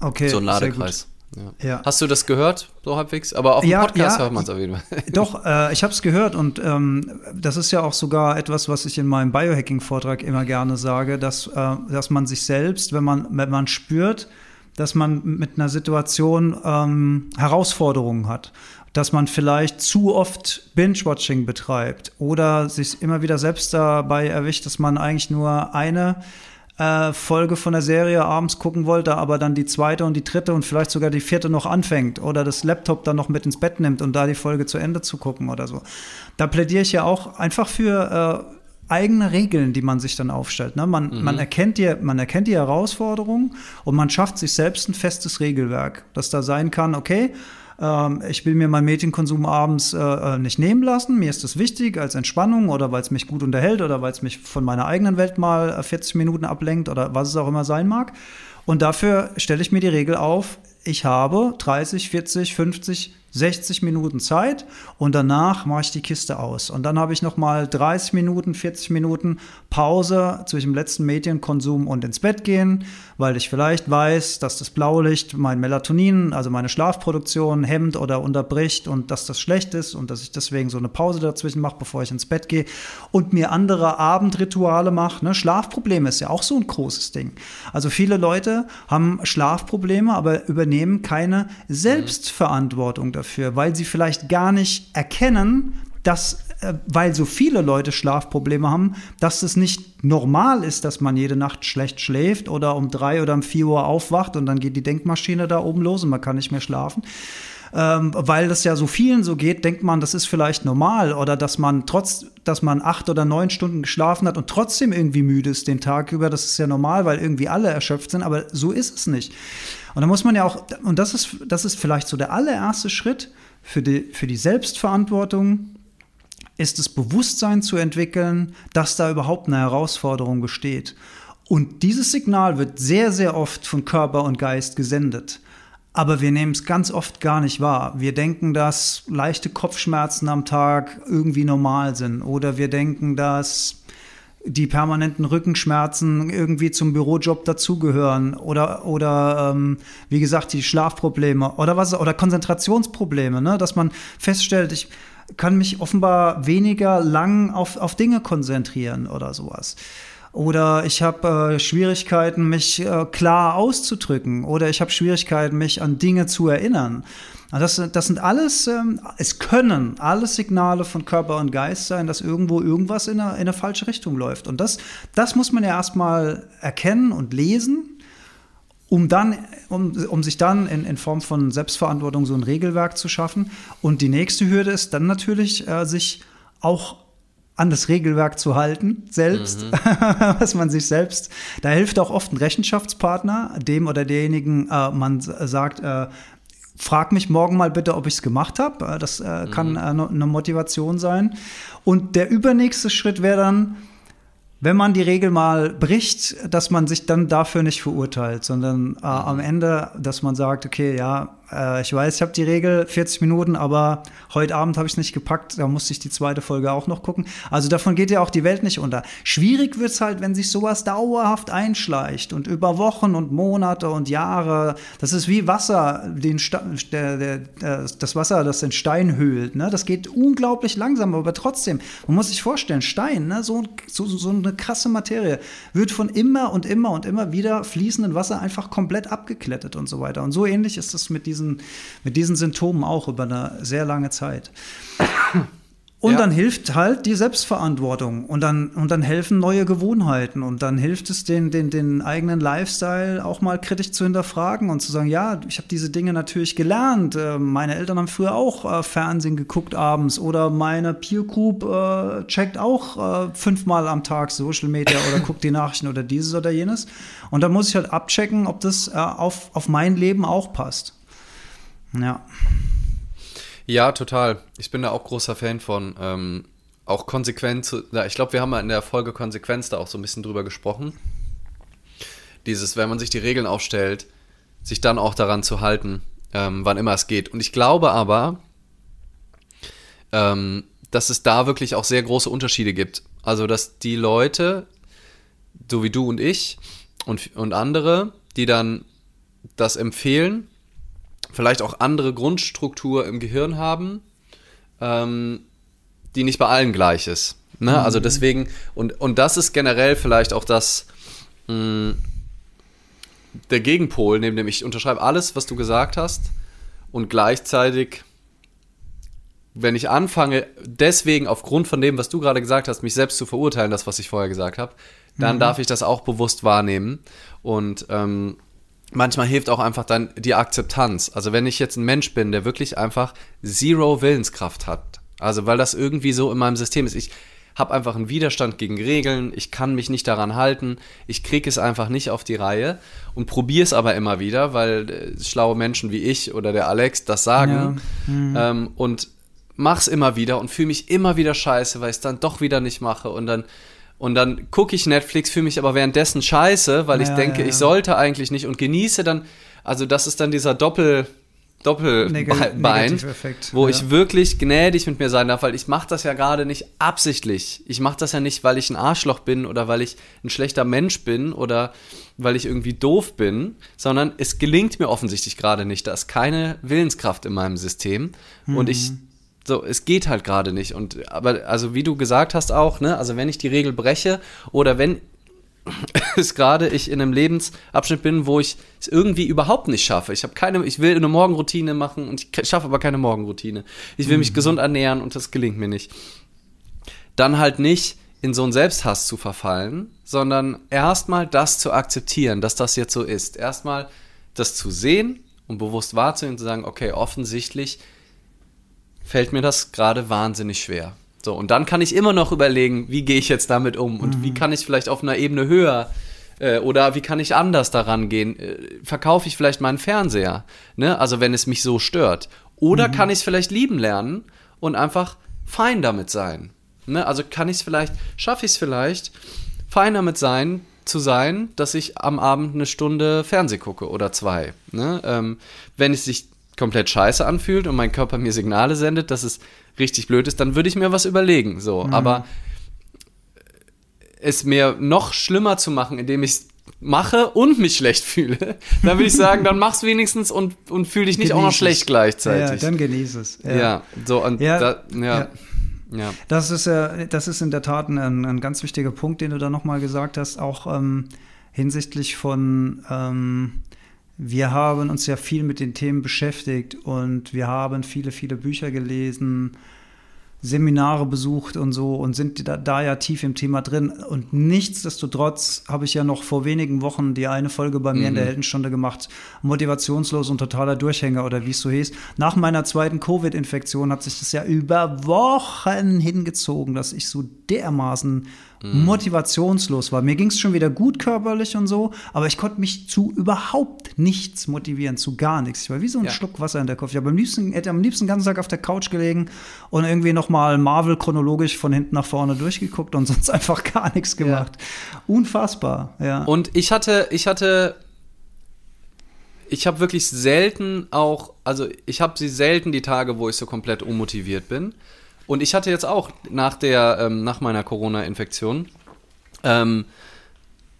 Okay, so ein. Ladekreis. Ja. Ja. Hast du das gehört, so halbwegs? Aber auf dem Ja, Podcast hört man es auf jeden Fall. Doch, äh, ich habe es gehört und ähm, das ist ja auch sogar etwas, was ich in meinem Biohacking-Vortrag immer gerne sage, dass, äh, dass man sich selbst, wenn man, wenn man spürt, dass man mit einer Situation ähm, Herausforderungen hat, dass man vielleicht zu oft Binge-Watching betreibt oder sich immer wieder selbst dabei erwischt, dass man eigentlich nur eine äh, Folge von der Serie abends gucken wollte, aber dann die zweite und die dritte und vielleicht sogar die vierte noch anfängt oder das Laptop dann noch mit ins Bett nimmt und da die Folge zu Ende zu gucken oder so. Da plädiere ich ja auch einfach für äh, eigene Regeln, die man sich dann aufstellt. Ne? Man, man, erkennt die, man erkennt die Herausforderung und man schafft sich selbst ein festes Regelwerk, das da sein kann, okay, ähm, ich will mir meinen Medienkonsum abends äh, äh, nicht nehmen lassen. Mir ist das wichtig als Entspannung oder weil es mich gut unterhält oder weil es mich von meiner eigenen Welt mal äh, 40 Minuten ablenkt oder was es auch immer sein mag. Und dafür stelle ich mir die Regel auf, ich habe 30, 40, 50, 60 Minuten Zeit und danach mache ich die Kiste aus. Und dann habe ich nochmal 30 Minuten, 40 Minuten Pause zwischen dem letzten Medienkonsum und ins Bett gehen, weil ich vielleicht weiß, dass das Blaulicht mein Melatonin, also meine Schlafproduktion hemmt oder unterbricht und dass das schlecht ist und dass ich deswegen so eine Pause dazwischen mache, bevor ich ins Bett gehe und mir andere Abendrituale mache. Ne? Schlafprobleme ist ja auch so ein großes Ding. Also viele Leute haben Schlafprobleme, aber übernehmen keine Selbstverantwortung dafür, weil sie vielleicht gar nicht erkennen, dass, äh, weil so viele Leute Schlafprobleme haben, dass es nicht normal ist, dass man jede Nacht schlecht schläft oder um drei oder um vier Uhr aufwacht und dann geht die Denkmaschine da oben los und man kann nicht mehr schlafen. Ähm, weil das ja so vielen so geht, denkt man, das ist vielleicht normal oder dass man trotz, dass man acht oder neun Stunden geschlafen hat und trotzdem irgendwie müde ist den Tag über. Das ist ja normal, weil irgendwie alle erschöpft sind, aber so ist es nicht. Und da muss man ja auch, und das ist, das ist vielleicht so der allererste Schritt für die, für die Selbstverantwortung, ist das Bewusstsein zu entwickeln, dass da überhaupt eine Herausforderung besteht. Und dieses Signal wird sehr, sehr oft von Körper und Geist gesendet. Aber wir nehmen es ganz oft gar nicht wahr. Wir denken, dass leichte Kopfschmerzen am Tag irgendwie normal sind. Oder wir denken, dass die permanenten Rückenschmerzen irgendwie zum Bürojob dazugehören. Oder, oder ähm, wie gesagt, die Schlafprobleme oder was oder Konzentrationsprobleme, ne? dass man feststellt, ich kann mich offenbar weniger lang auf, auf Dinge konzentrieren oder sowas. Oder ich habe äh, Schwierigkeiten, mich äh, klar auszudrücken. Oder ich habe Schwierigkeiten, mich an Dinge zu erinnern. Also das, das sind alles, ähm, es können alles Signale von Körper und Geist sein, dass irgendwo irgendwas in eine, in eine falsche Richtung läuft. Und das, das muss man ja erstmal erkennen und lesen, um dann, um, um sich dann in, in Form von Selbstverantwortung so ein Regelwerk zu schaffen. Und die nächste Hürde ist dann natürlich, äh, sich auch an das Regelwerk zu halten, selbst, mhm. was man sich selbst, da hilft auch oft ein Rechenschaftspartner, dem oder derjenigen äh, man sagt, äh, frag mich morgen mal bitte, ob ich es gemacht habe. Äh, das äh, mhm. kann äh, eine Motivation sein. Und der übernächste Schritt wäre dann, wenn man die Regel mal bricht, dass man sich dann dafür nicht verurteilt, sondern äh, am mhm. Ende, dass man sagt, okay, ja, äh, ich weiß, ich habe die Regel 40 Minuten, aber heute Abend habe ich es nicht gepackt, da musste ich die zweite Folge auch noch gucken. Also davon geht ja auch die Welt nicht unter. Schwierig wird es halt, wenn sich sowas dauerhaft einschleicht und über Wochen und Monate und Jahre. Das ist wie Wasser, den der, der, das Wasser, das den Stein höhlt. Ne? Das geht unglaublich langsam, aber trotzdem, man muss sich vorstellen, Stein, ne? so, so, so eine krasse Materie, wird von immer und immer und immer wieder fließendem Wasser einfach komplett abgeklettet und so weiter. Und so ähnlich ist es mit diesen, mit diesen Symptomen auch über eine sehr lange Zeit. Und ja. dann hilft halt die Selbstverantwortung und dann, und dann helfen neue Gewohnheiten und dann hilft es, den, den, den eigenen Lifestyle auch mal kritisch zu hinterfragen und zu sagen, ja, ich habe diese Dinge natürlich gelernt. Äh, meine Eltern haben früher auch äh, Fernsehen geguckt abends oder meine Peer Group äh, checkt auch äh, fünfmal am Tag Social Media oder guckt die Nachrichten oder dieses oder jenes. Und dann muss ich halt abchecken, ob das äh, auf, auf mein Leben auch passt. Ja. Ja, total. Ich bin da auch großer Fan von. Ähm, auch. Ja, ich glaube, wir haben mal in der Folge Konsequenz da auch so ein bisschen drüber gesprochen. Dieses, wenn man sich die Regeln aufstellt, sich dann auch daran zu halten, ähm, wann immer es geht. Und ich glaube aber, ähm, dass es da wirklich auch sehr große Unterschiede gibt. Also, dass die Leute, so wie du und ich und, und andere, die dann das empfehlen, vielleicht auch andere Grundstruktur im Gehirn haben, ähm, die nicht bei allen gleich ist. Ne? Mhm. Also deswegen, und, und das ist generell vielleicht auch das, mh, mm, der Gegenpol, neben dem ich unterschreibe alles, was du gesagt hast, und gleichzeitig, wenn ich anfange, deswegen aufgrund von dem, was du gerade gesagt hast, mich selbst zu verurteilen, das, was ich vorher gesagt habe, dann mhm. darf ich das auch bewusst wahrnehmen und ähm, manchmal hilft auch einfach dann die Akzeptanz. Also wenn ich jetzt ein Mensch bin, der wirklich einfach zero Willenskraft hat, also weil das irgendwie so in meinem System ist, ich habe einfach einen Widerstand gegen Regeln, ich kann mich nicht daran halten, ich kriege es einfach nicht auf die Reihe und probiere es aber immer wieder, weil äh, schlaue Menschen wie ich oder der Alex das sagen ja. mhm. ähm, und mach's immer wieder und fühle mich immer wieder scheiße, weil ich es dann doch wieder nicht mache und dann und dann gucke ich Netflix, fühle mich aber währenddessen scheiße, weil ich denke, ja, ja. ich sollte eigentlich nicht und genieße dann, also das ist dann dieser Doppel, Doppelbein, wo ja. ich wirklich gnädig mit mir sein darf, weil ich mache das ja gerade nicht absichtlich. Ich mache das ja nicht, weil ich ein Arschloch bin oder weil ich ein schlechter Mensch bin oder weil ich irgendwie doof bin, sondern es gelingt mir offensichtlich gerade nicht. Da ist keine Willenskraft in meinem System mhm. und ich mhm. So, es geht halt gerade nicht. Und aber, also wie du gesagt hast auch, ne, also wenn ich die Regel breche oder wenn es gerade ich in einem Lebensabschnitt bin, wo ich es irgendwie überhaupt nicht schaffe. Ich habe keine, ich will eine Morgenroutine machen und ich schaffe aber keine Morgenroutine. Ich will mhm. mich gesund ernähren und das gelingt mir nicht. Dann halt nicht in so einen Selbsthass zu verfallen, sondern erstmal das zu akzeptieren, dass das jetzt so ist. Erstmal das zu sehen und bewusst wahrzunehmen und zu sagen, okay, offensichtlich fällt mir das gerade wahnsinnig schwer. So, und dann kann ich immer noch überlegen, wie gehe ich jetzt damit um und mhm. wie kann ich vielleicht auf einer Ebene höher äh, oder wie kann ich anders daran gehen? Äh, verkaufe ich vielleicht meinen Fernseher, ne? Also wenn es mich so stört. Oder mhm. kann ich es vielleicht lieben lernen und einfach fein damit sein. Ne? Also kann ich es vielleicht, schaffe ich es vielleicht, fein damit sein, zu sein, dass ich am Abend eine Stunde Fernseh gucke oder zwei. Ne? Ähm, wenn es sich komplett scheiße anfühlt und mein Körper mir Signale sendet, dass es richtig blöd ist, dann würde ich mir was überlegen. So, mhm. aber es mir noch schlimmer zu machen, indem ich es mache und mich schlecht fühle, dann würde ich sagen, dann mach's wenigstens und, und fühle dich nicht genieß auch noch schlecht es. gleichzeitig. Ja, dann genieße es. Ja, ja so und ja, da, ja. ja. Das ist ja, das ist in der Tat ein, ein ganz wichtiger Punkt, den du da nochmal gesagt hast, auch ähm, hinsichtlich von ähm, wir haben uns ja viel mit den Themen beschäftigt und wir haben viele, viele Bücher gelesen. Seminare besucht und so und sind da, da, ja tief im Thema drin. Und nichtsdestotrotz habe ich ja noch vor wenigen Wochen die eine Folge bei mir mhm. in der mhm. Heldenstunde gemacht, motivationslos und totaler Durchhänger oder wie es so hieß. Nach meiner zweiten Covid-Infektion hat sich das ja über Wochen hingezogen, dass ich so dermaßen mhm. motivationslos war. Mir ging es schon wieder gut körperlich und so, aber ich konnte mich zu überhaupt nichts motivieren, zu gar nichts. Ich war wie so ein ja. Schluck Wasser in der Kopf. Ich am liebsten, hätte am liebsten den ganzen Tag auf der Couch gelegen und irgendwie nochmal Marvel chronologisch von hinten nach vorne durchgeguckt und sonst einfach gar nichts gemacht. Ja. Unfassbar, ja. Und ich hatte, ich hatte ich habe wirklich selten auch, also ich habe sie selten die Tage, wo ich so komplett unmotiviert bin. Und ich hatte jetzt auch nach der, ähm, nach meiner Corona-Infektion, ähm,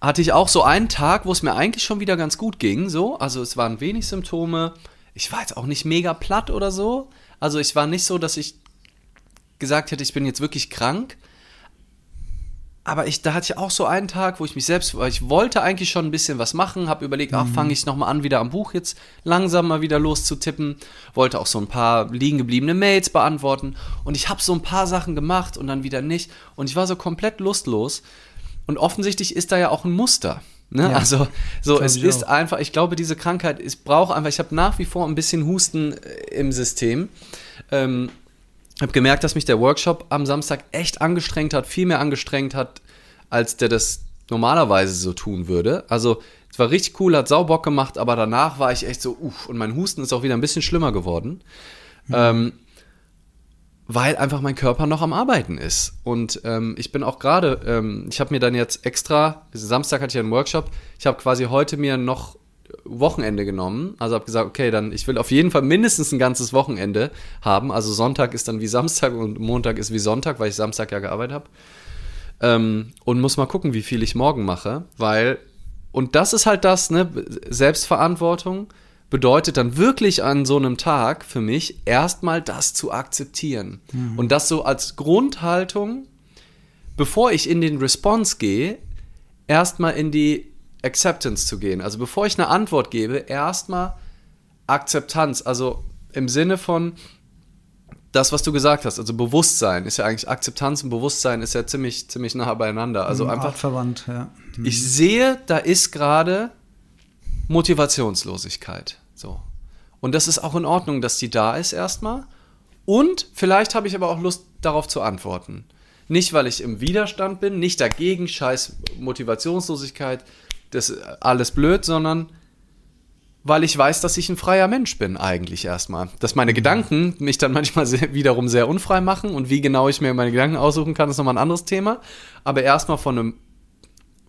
hatte ich auch so einen Tag, wo es mir eigentlich schon wieder ganz gut ging. So, also es waren wenig Symptome. Ich war jetzt auch nicht mega platt oder so. Also ich war nicht so, dass ich gesagt hätte, ich bin jetzt wirklich krank aber ich, da hatte ich auch so einen Tag, wo ich mich selbst, weil ich wollte eigentlich schon ein bisschen was machen, habe überlegt, mhm. ach, fange ich nochmal an, wieder am Buch jetzt langsam mal wieder loszutippen, wollte auch so ein paar liegen gebliebene Mails beantworten und ich habe so ein paar Sachen gemacht und dann wieder nicht und ich war so komplett lustlos und offensichtlich ist da ja auch ein Muster. Ne? Ja, also so, es ist auch. einfach, ich glaube, diese Krankheit, es braucht einfach, ich habe nach wie vor ein bisschen Husten äh, im System. Ähm, habe gemerkt, dass mich der Workshop am Samstag echt angestrengt hat, viel mehr angestrengt hat, als der das normalerweise so tun würde. Also es war richtig cool, hat Saubock gemacht, aber danach war ich echt so, uff, und mein Husten ist auch wieder ein bisschen schlimmer geworden. Mhm. Ähm, weil einfach mein Körper noch am Arbeiten ist. Und ähm, ich bin auch gerade, ähm, ich habe mir dann jetzt extra, Samstag hatte ich einen Workshop, ich habe quasi heute mir noch Wochenende genommen. Also habe gesagt, okay, dann ich will auf jeden Fall mindestens ein ganzes Wochenende haben. Also Sonntag ist dann wie Samstag und Montag ist wie Sonntag, weil ich Samstag ja gearbeitet habe. Ähm, und muss mal gucken, wie viel ich morgen mache, weil und das ist halt das, ne, Selbstverantwortung bedeutet dann wirklich an so einem Tag für mich erstmal das zu akzeptieren mhm. und das so als Grundhaltung, bevor ich in den Response gehe, erstmal in die Acceptance zu gehen. Also bevor ich eine Antwort gebe, erstmal Akzeptanz. Also im Sinne von das, was du gesagt hast, also Bewusstsein ist ja eigentlich Akzeptanz und Bewusstsein ist ja ziemlich, ziemlich nah beieinander. Also mhm, einfach. verwandt, ja. Mhm. Ich sehe, da ist gerade Motivationslosigkeit. So. Und das ist auch in Ordnung, dass die da ist erstmal. Und vielleicht habe ich aber auch Lust, darauf zu antworten. Nicht, weil ich im Widerstand bin, nicht dagegen, scheiß Motivationslosigkeit, das ist alles blöd, sondern weil ich weiß, dass ich ein freier Mensch bin, eigentlich erstmal. Dass meine Gedanken mich dann manchmal sehr, wiederum sehr unfrei machen und wie genau ich mir meine Gedanken aussuchen kann, ist nochmal ein anderes Thema. Aber erstmal von, einem,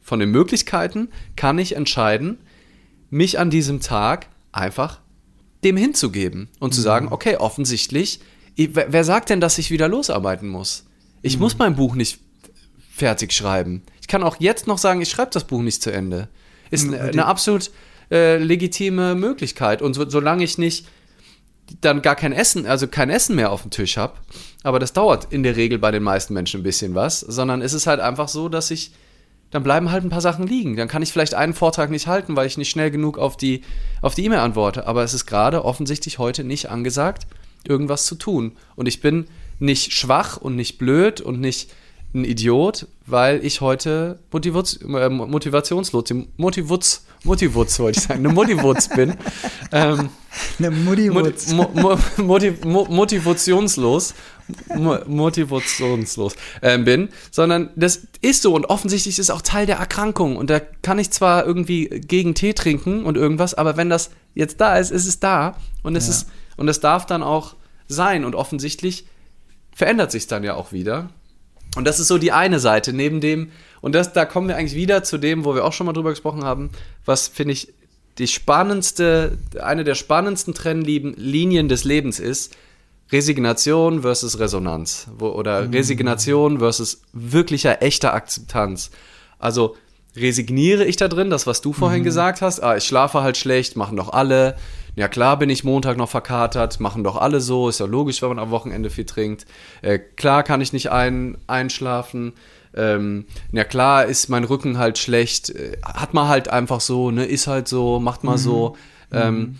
von den Möglichkeiten kann ich entscheiden, mich an diesem Tag einfach dem hinzugeben und zu sagen, mhm. okay, offensichtlich, wer sagt denn, dass ich wieder losarbeiten muss? Ich mhm. muss mein Buch nicht fertig schreiben kann auch jetzt noch sagen, ich schreibe das Buch nicht zu Ende. Ist eine, eine absolut äh, legitime Möglichkeit. Und so, solange ich nicht dann gar kein Essen, also kein Essen mehr auf dem Tisch habe, aber das dauert in der Regel bei den meisten Menschen ein bisschen was, sondern es ist halt einfach so, dass ich, dann bleiben halt ein paar Sachen liegen. Dann kann ich vielleicht einen Vortrag nicht halten, weil ich nicht schnell genug auf die auf die E-Mail antworte. Aber es ist gerade offensichtlich heute nicht angesagt, irgendwas zu tun. Und ich bin nicht schwach und nicht blöd und nicht ein Idiot, weil ich heute Motivaz äh, motivationslos, Motivutz, Motivutz wollte ich sagen, eine Motivutz bin. ähm, eine Motivutz. Mo mo motiv motivationslos, motivationslos äh, bin, sondern das ist so und offensichtlich ist es auch Teil der Erkrankung und da kann ich zwar irgendwie gegen Tee trinken und irgendwas, aber wenn das jetzt da ist, ist es da und es ja. ist und es darf dann auch sein und offensichtlich verändert sich dann ja auch wieder und das ist so die eine Seite, neben dem, und das, da kommen wir eigentlich wieder zu dem, wo wir auch schon mal drüber gesprochen haben, was finde ich die spannendste, eine der spannendsten Trennlinien des Lebens ist, Resignation versus Resonanz. Wo, oder mhm. Resignation versus wirklicher, echter Akzeptanz. Also resigniere ich da drin, das, was du vorhin mhm. gesagt hast, ah, ich schlafe halt schlecht, machen doch alle, ja klar bin ich Montag noch verkatert, machen doch alle so, ist ja logisch, wenn man am Wochenende viel trinkt. Äh, klar kann ich nicht ein, einschlafen. Ähm, ja klar ist mein Rücken halt schlecht, äh, hat man halt einfach so, ne, ist halt so, macht mal mhm. so. Ähm, mhm.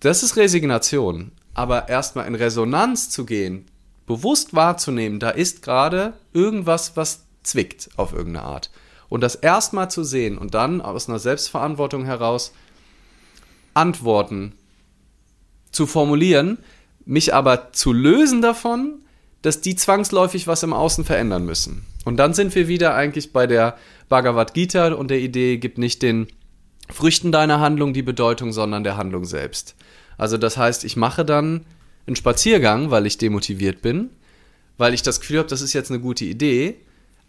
Das ist Resignation. Aber erstmal in Resonanz zu gehen, bewusst wahrzunehmen, da ist gerade irgendwas, was zwickt auf irgendeine Art. Und das erstmal zu sehen und dann aus einer Selbstverantwortung heraus Antworten zu formulieren, mich aber zu lösen davon, dass die zwangsläufig was im Außen verändern müssen. Und dann sind wir wieder eigentlich bei der Bhagavad Gita und der Idee, gibt nicht den Früchten deiner Handlung die Bedeutung, sondern der Handlung selbst. Also das heißt, ich mache dann einen Spaziergang, weil ich demotiviert bin, weil ich das Gefühl habe, das ist jetzt eine gute Idee.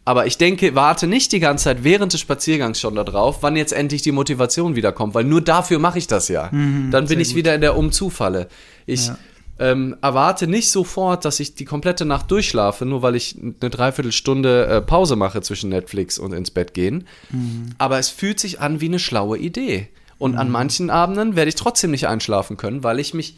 Aber ich denke, warte nicht die ganze Zeit während des Spaziergangs schon darauf, wann jetzt endlich die Motivation wiederkommt, weil nur dafür mache ich das ja. Mhm, dann bin ich gut. wieder in der Umzufalle. Ich ja ähm, erwarte nicht sofort, dass ich die komplette Nacht durchschlafe, nur weil ich eine Dreiviertelstunde äh, Pause mache zwischen Netflix und ins Bett gehen. Mhm. Aber es fühlt sich an wie eine schlaue Idee. Und mhm. an manchen Abenden werde ich trotzdem nicht einschlafen können, weil ich mich.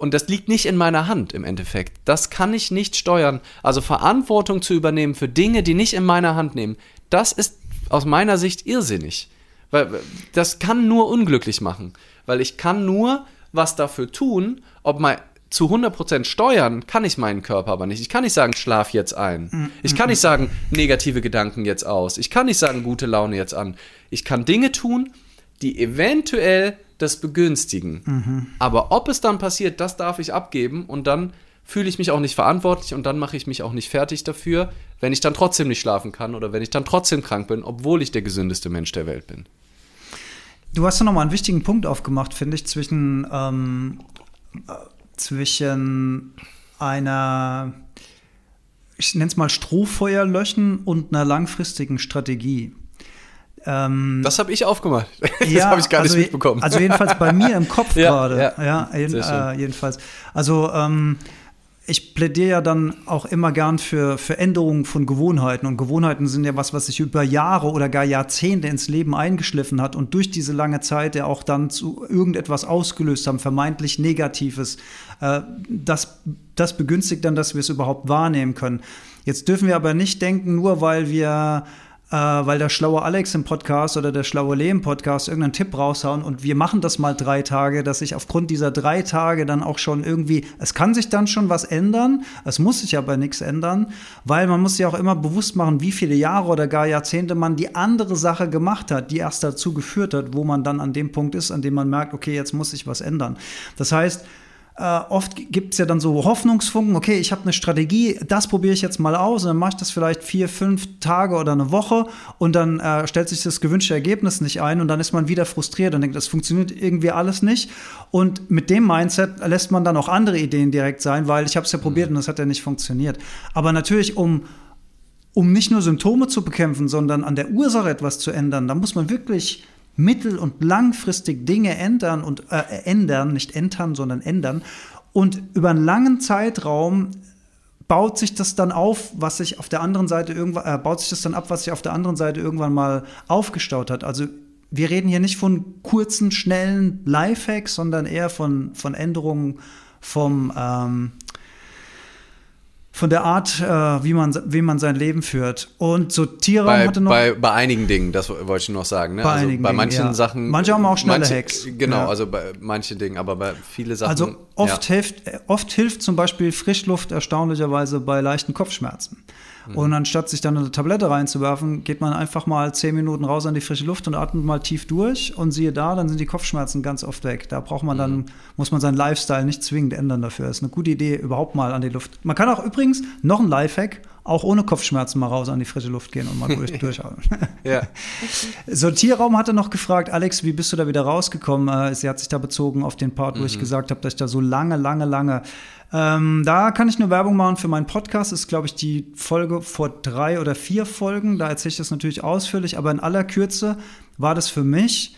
Und das liegt nicht in meiner Hand im Endeffekt. Das kann ich nicht steuern. Also Verantwortung zu übernehmen für Dinge, die nicht in meiner Hand nehmen, das ist aus meiner Sicht irrsinnig. Weil das kann nur unglücklich machen. Weil ich kann nur was dafür tun, ob mein, zu 100% steuern kann ich meinen Körper aber nicht. Ich kann nicht sagen, schlaf jetzt ein. Mm, ich kann mm, nicht sagen, negative Gedanken jetzt aus. Ich kann nicht sagen, gute Laune jetzt an. Ich kann Dinge tun, die eventuell das begünstigen. Mhm. Aber ob es dann passiert, das darf ich abgeben und dann fühle ich mich auch nicht verantwortlich und dann mache ich mich auch nicht fertig dafür, wenn ich dann trotzdem nicht schlafen kann oder wenn ich dann trotzdem krank bin, obwohl ich der gesündeste Mensch der Welt bin. Du hast ja nochmal einen wichtigen Punkt aufgemacht, finde ich, zwischen ähm, zwischen einer, ich nenne es mal Strohfeuer löschen und einer langfristigen Strategie. Ähm, das habe ich aufgemacht. das ja, habe ich gar also, nicht mitbekommen. Also jedenfalls bei mir im Kopf ja, gerade. Ja, ja jeden, äh, jedenfalls. Also ähm, ich plädiere ja dann auch immer gern für, für Änderungen von Gewohnheiten. Und Gewohnheiten sind ja was, was sich über Jahre oder gar Jahrzehnte ins Leben eingeschliffen hat und durch diese lange Zeit ja auch dann zu irgendetwas ausgelöst haben, vermeintlich Negatives. Äh, das, das begünstigt dann, dass wir es überhaupt wahrnehmen können. Jetzt dürfen wir aber nicht denken, nur weil wir äh, weil der schlaue Alex im Podcast oder der schlaue Lee im Podcast irgendeinen Tipp raushauen und wir machen das mal drei Tage, dass sich aufgrund dieser drei Tage dann auch schon irgendwie, es kann sich dann schon was ändern, es muss sich aber nichts ändern, weil man muss sich auch immer bewusst machen, wie viele Jahre oder gar Jahrzehnte man die andere Sache gemacht hat, die erst dazu geführt hat, wo man dann an dem Punkt ist, an dem man merkt, okay, jetzt muss sich was ändern. Das heißt, äh, oft gibt es ja dann so Hoffnungsfunken, okay, ich habe eine Strategie, das probiere ich jetzt mal aus und dann mache ich das vielleicht vier, fünf Tage oder eine Woche und dann äh, stellt sich das gewünschte Ergebnis nicht ein und dann ist man wieder frustriert und denkt, das funktioniert irgendwie alles nicht. Und mit dem Mindset lässt man dann auch andere Ideen direkt sein, weil ich habe es ja probiert mhm. und das hat ja nicht funktioniert. Aber natürlich, um um nicht nur Symptome zu bekämpfen, sondern an der Ursache etwas zu ändern, da muss man wirklich mittel- und langfristig Dinge ändern und äh, ändern, nicht ändern, sondern ändern. Und über einen langen Zeitraum baut sich das dann auf, was sich auf der anderen Seite irgendwann, äh, baut sich das dann ab, was sich auf der anderen Seite irgendwann mal aufgestaut hat. Also wir reden hier nicht von kurzen, schnellen Lifehacks, sondern eher von, von Änderungen vom, ähm, von der Art, äh, wie, man, wie man sein Leben führt. Und so bei, hatte noch. Bei, bei einigen Dingen, das wollte ich noch sagen. Ne? Bei, also einigen bei manchen Dingen, ja. Sachen. Manche haben auch schnelle manche, Hacks. Genau, ja. also bei manchen Dingen, aber bei vielen Sachen. Also oft, ja. hilft, oft hilft zum Beispiel Frischluft erstaunlicherweise bei leichten Kopfschmerzen. Mhm. Und anstatt sich dann eine Tablette reinzuwerfen, geht man einfach mal zehn Minuten raus an die frische Luft und atmet mal tief durch und siehe da, dann sind die Kopfschmerzen ganz oft weg. Da braucht man dann, mhm. muss man seinen Lifestyle nicht zwingend ändern dafür. Das ist eine gute Idee, überhaupt mal an die Luft. Man kann auch übrigens noch ein Lifehack, auch ohne Kopfschmerzen mal raus an die frische Luft gehen und mal durch, durchatmen. ja. So, Tierraum hatte noch gefragt, Alex, wie bist du da wieder rausgekommen? Äh, sie hat sich da bezogen auf den Part, wo mhm. ich gesagt habe, dass ich da so lange, lange, lange ähm, da kann ich nur Werbung machen für meinen Podcast. Das ist, glaube ich, die Folge vor drei oder vier Folgen. Da erzähle ich das natürlich ausführlich, aber in aller Kürze war das für mich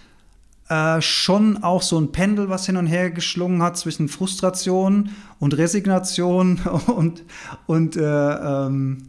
äh, schon auch so ein Pendel, was hin und her geschlungen hat zwischen Frustration und Resignation und, und äh, ähm,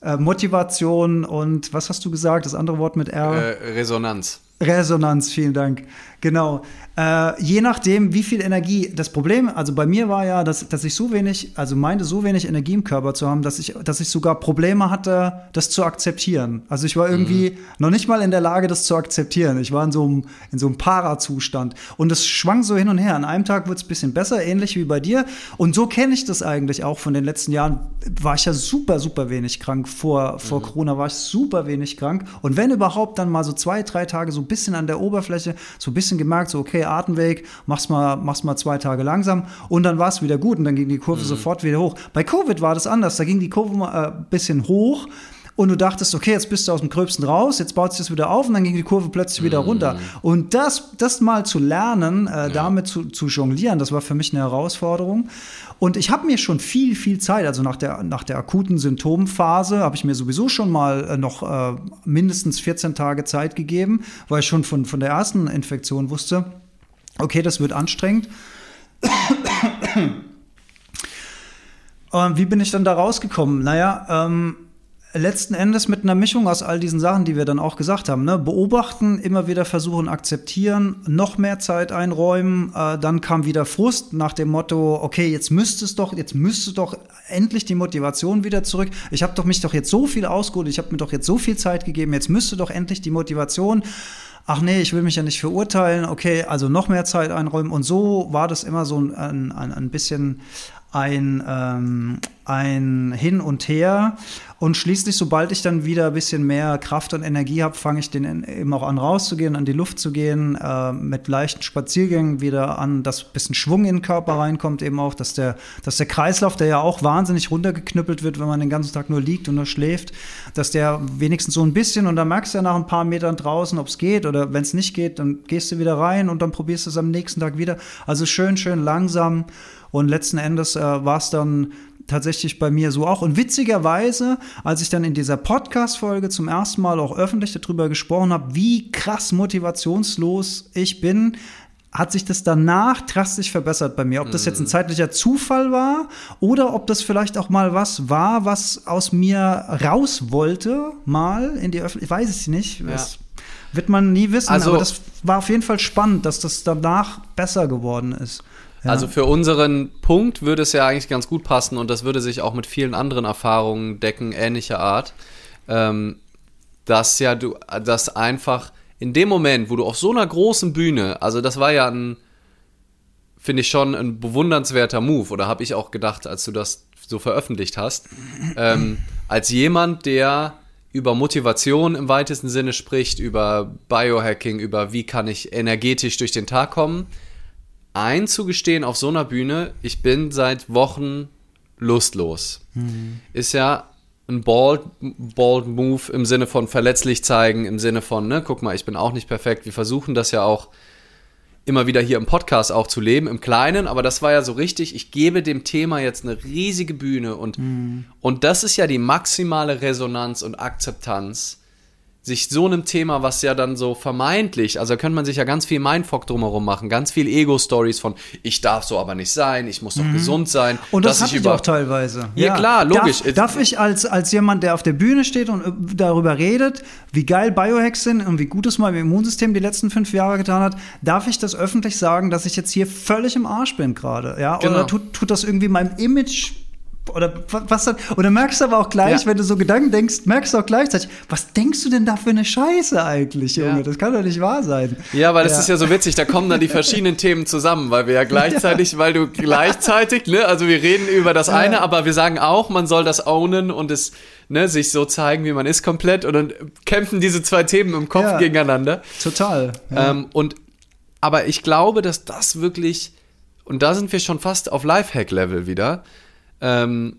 äh, Motivation und was hast du gesagt? Das andere Wort mit R? Äh, Resonanz. Resonanz, vielen Dank. Genau. Äh, je nachdem, wie viel Energie. Das Problem, also bei mir war ja, dass, dass ich so wenig, also meinte so wenig Energie im Körper zu haben, dass ich, dass ich sogar Probleme hatte, das zu akzeptieren. Also ich war irgendwie mhm. noch nicht mal in der Lage, das zu akzeptieren. Ich war in so einem, in so einem Para-Zustand. Und es schwang so hin und her. An einem Tag wird es ein bisschen besser, ähnlich wie bei dir. Und so kenne ich das eigentlich auch von den letzten Jahren. War ich ja super, super wenig krank. Vor, vor mhm. Corona war ich super wenig krank. Und wenn überhaupt, dann mal so zwei, drei Tage so ein bisschen an der Oberfläche, so ein bisschen bisschen gemerkt, so okay, Atemweg, mach's mal, mach's mal zwei Tage langsam und dann war es wieder gut und dann ging die Kurve mhm. sofort wieder hoch. Bei Covid war das anders, da ging die Kurve mal ein äh, bisschen hoch und du dachtest, okay, jetzt bist du aus dem Gröbsten raus, jetzt baut sich das wieder auf und dann ging die Kurve plötzlich wieder mhm. runter. Und das, das mal zu lernen, äh, ja. damit zu, zu jonglieren, das war für mich eine Herausforderung. Und ich habe mir schon viel, viel Zeit, also nach der, nach der akuten Symptomphase, habe ich mir sowieso schon mal äh, noch äh, mindestens 14 Tage Zeit gegeben, weil ich schon von, von der ersten Infektion wusste, okay, das wird anstrengend. Und wie bin ich dann da rausgekommen? Naja, ähm, letzten Endes mit einer Mischung aus all diesen Sachen, die wir dann auch gesagt haben. Ne? Beobachten, immer wieder versuchen, akzeptieren, noch mehr Zeit einräumen. Äh, dann kam wieder Frust nach dem Motto, okay, jetzt müsste es doch, jetzt müsste doch endlich die Motivation wieder zurück. Ich habe doch mich doch jetzt so viel ausgeholt, ich habe mir doch jetzt so viel Zeit gegeben, jetzt müsste doch endlich die Motivation ach nee, ich will mich ja nicht verurteilen, okay, also noch mehr Zeit einräumen. Und so war das immer so ein, ein, ein bisschen ein, ähm, ein Hin und Her. Und schließlich, sobald ich dann wieder ein bisschen mehr Kraft und Energie habe, fange ich den eben auch an rauszugehen, an die Luft zu gehen, äh, mit leichten Spaziergängen wieder an, dass ein bisschen Schwung in den Körper reinkommt, eben auch, dass der, dass der Kreislauf, der ja auch wahnsinnig runtergeknüppelt wird, wenn man den ganzen Tag nur liegt und nur schläft, dass der wenigstens so ein bisschen, und dann merkst du ja nach ein paar Metern draußen, ob es geht, oder wenn es nicht geht, dann gehst du wieder rein und dann probierst du es am nächsten Tag wieder. Also schön, schön langsam. Und letzten Endes äh, war es dann tatsächlich bei mir so auch. Und witzigerweise, als ich dann in dieser Podcast-Folge zum ersten Mal auch öffentlich darüber gesprochen habe, wie krass motivationslos ich bin, hat sich das danach drastisch verbessert bei mir. Ob das jetzt ein mhm. zeitlicher Zufall war oder ob das vielleicht auch mal was war, was aus mir raus wollte, mal in die Öffentlichkeit. Ich weiß es nicht. Ja. Das wird man nie wissen. Also, aber das war auf jeden Fall spannend, dass das danach besser geworden ist. Also für unseren Punkt würde es ja eigentlich ganz gut passen und das würde sich auch mit vielen anderen Erfahrungen decken, ähnlicher Art, ähm, dass ja du, das einfach in dem Moment, wo du auf so einer großen Bühne, also das war ja ein, finde ich schon ein bewundernswerter Move oder habe ich auch gedacht, als du das so veröffentlicht hast, ähm, als jemand, der über Motivation im weitesten Sinne spricht, über Biohacking, über wie kann ich energetisch durch den Tag kommen, einzugestehen auf so einer Bühne, ich bin seit Wochen lustlos, mhm. ist ja ein bold, bold Move im Sinne von verletzlich zeigen, im Sinne von, ne, guck mal, ich bin auch nicht perfekt. Wir versuchen das ja auch immer wieder hier im Podcast auch zu leben, im Kleinen, aber das war ja so richtig, ich gebe dem Thema jetzt eine riesige Bühne und, mhm. und das ist ja die maximale Resonanz und Akzeptanz sich so einem Thema, was ja dann so vermeintlich, also könnte man sich ja ganz viel Mindfuck drumherum machen, ganz viel Ego-Stories von, ich darf so aber nicht sein, ich muss doch mhm. gesund sein. Und das ich, ich auch teilweise. Ja, ja, klar, logisch. Darf, darf, ich als, als jemand, der auf der Bühne steht und äh, darüber redet, wie geil Biohacks sind und wie gut es meinem Immunsystem die letzten fünf Jahre getan hat, darf ich das öffentlich sagen, dass ich jetzt hier völlig im Arsch bin gerade? Ja? Genau. Oder tut, tut das irgendwie meinem Image oder was dann, oder merkst du aber auch gleich, ja. wenn du so Gedanken denkst, merkst du auch gleichzeitig, was denkst du denn da für eine Scheiße eigentlich, Junge? Ja. Das kann doch nicht wahr sein. Ja, weil das ja. ist ja so witzig, da kommen dann die verschiedenen Themen zusammen, weil wir ja gleichzeitig, weil du gleichzeitig, ne, also wir reden über das eine, aber wir sagen auch, man soll das ownen und es, ne, sich so zeigen, wie man ist komplett und dann kämpfen diese zwei Themen im Kopf gegeneinander. Total. Ähm, und, aber ich glaube, dass das wirklich, und da sind wir schon fast auf Lifehack-Level wieder, ähm,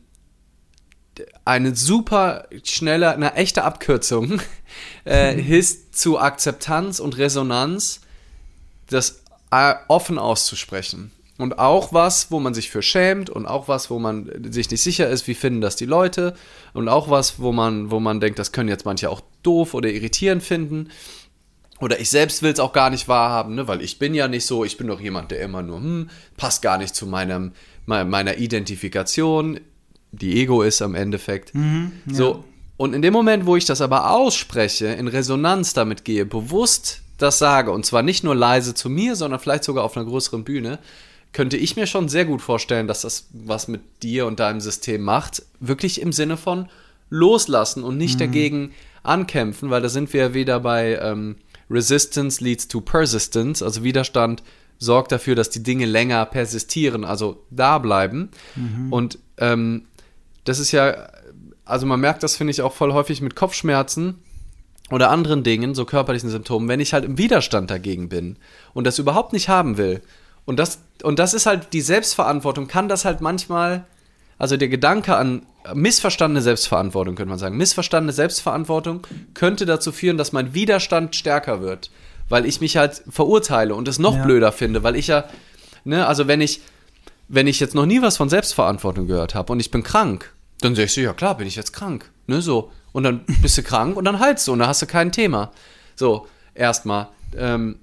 eine super schnelle, eine echte Abkürzung äh, ist zu Akzeptanz und Resonanz, das äh, offen auszusprechen. Und auch was, wo man sich für schämt und auch was, wo man sich nicht sicher ist, wie finden das die Leute und auch was, wo man, wo man denkt, das können jetzt manche auch doof oder irritierend finden. Oder ich selbst will es auch gar nicht wahrhaben, ne? weil ich bin ja nicht so, ich bin doch jemand, der immer nur, hm, passt gar nicht zu meinem, meiner Identifikation, die Ego ist am Endeffekt. Mhm, ja. So, und in dem Moment, wo ich das aber ausspreche, in Resonanz damit gehe, bewusst das sage, und zwar nicht nur leise zu mir, sondern vielleicht sogar auf einer größeren Bühne, könnte ich mir schon sehr gut vorstellen, dass das was mit dir und deinem System macht. Wirklich im Sinne von loslassen und nicht mhm. dagegen ankämpfen, weil da sind wir wieder bei ähm, Resistance leads to Persistence, also Widerstand sorgt dafür, dass die Dinge länger persistieren, also da bleiben. Mhm. Und ähm, das ist ja, also man merkt das, finde ich, auch voll häufig mit Kopfschmerzen oder anderen Dingen, so körperlichen Symptomen, wenn ich halt im Widerstand dagegen bin und das überhaupt nicht haben will. Und das, und das ist halt die Selbstverantwortung, kann das halt manchmal, also der Gedanke an missverstandene Selbstverantwortung, könnte man sagen. Missverstandene Selbstverantwortung könnte dazu führen, dass mein Widerstand stärker wird, weil ich mich halt verurteile und es noch ja. blöder finde, weil ich ja, ne, also wenn ich, wenn ich jetzt noch nie was von Selbstverantwortung gehört habe und ich bin krank, dann sag ich so, ja klar, bin ich jetzt krank, ne, so. Und dann bist du krank und dann heilst du und dann hast du kein Thema. So, erstmal. Ähm,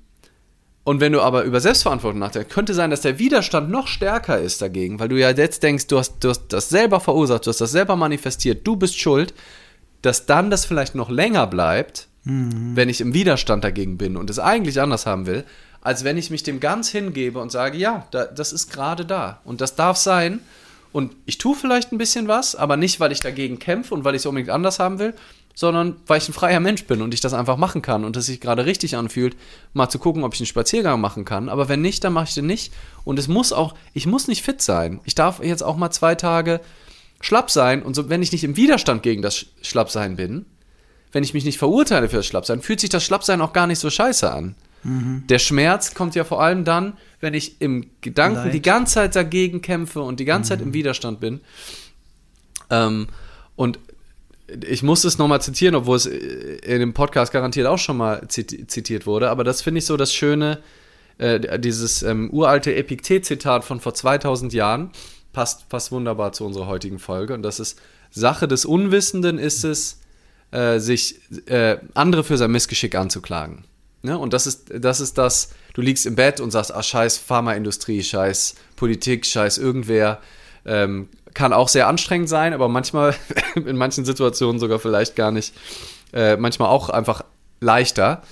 und wenn du aber über Selbstverantwortung nachdenkst, könnte sein, dass der Widerstand noch stärker ist dagegen, weil du ja jetzt denkst, du hast, du hast das selber verursacht, du hast das selber manifestiert, du bist schuld, dass dann das vielleicht noch länger bleibt, mhm. wenn ich im Widerstand dagegen bin und es eigentlich anders haben will, als wenn ich mich dem ganz hingebe und sage, ja, da, das ist gerade da und das darf sein und ich tue vielleicht ein bisschen was, aber nicht, weil ich dagegen kämpfe und weil ich es unbedingt anders haben will, sondern weil ich ein freier Mensch bin und ich das einfach machen kann und es sich gerade richtig anfühlt, mal zu gucken, ob ich einen Spaziergang machen kann. Aber wenn nicht, dann mache ich den nicht. Und es muss auch, ich muss nicht fit sein. Ich darf jetzt auch mal zwei Tage schlapp sein und so, wenn ich nicht im Widerstand gegen das Schlappsein bin, wenn ich mich nicht verurteile für das Schlappsein, fühlt sich das Schlappsein auch gar nicht so scheiße an. Mhm. Der Schmerz kommt ja vor allem dann, wenn ich im Gedanken Leid. die ganze Zeit dagegen kämpfe und die ganze mhm. Zeit im mhm. Widerstand bin. Ähm, und ich muss es nochmal zitieren, obwohl es in dem Podcast garantiert auch schon mal zitiert wurde, aber das finde ich so das Schöne, äh, dieses ähm, uralte Epiktet-Zitat von vor 2000 Jahren passt, passt wunderbar zu unserer heutigen Folge und das ist, Sache des Unwissenden ist es, äh, sich äh, andere für sein Missgeschick anzuklagen. Ne? Und das ist, das ist das, du liegst im Bett und sagst, ah, scheiß Pharmaindustrie, scheiß Politik, scheiß irgendwer. Ähm, kann auch sehr anstrengend sein, aber manchmal, in manchen Situationen sogar vielleicht gar nicht, äh, manchmal auch einfach leichter.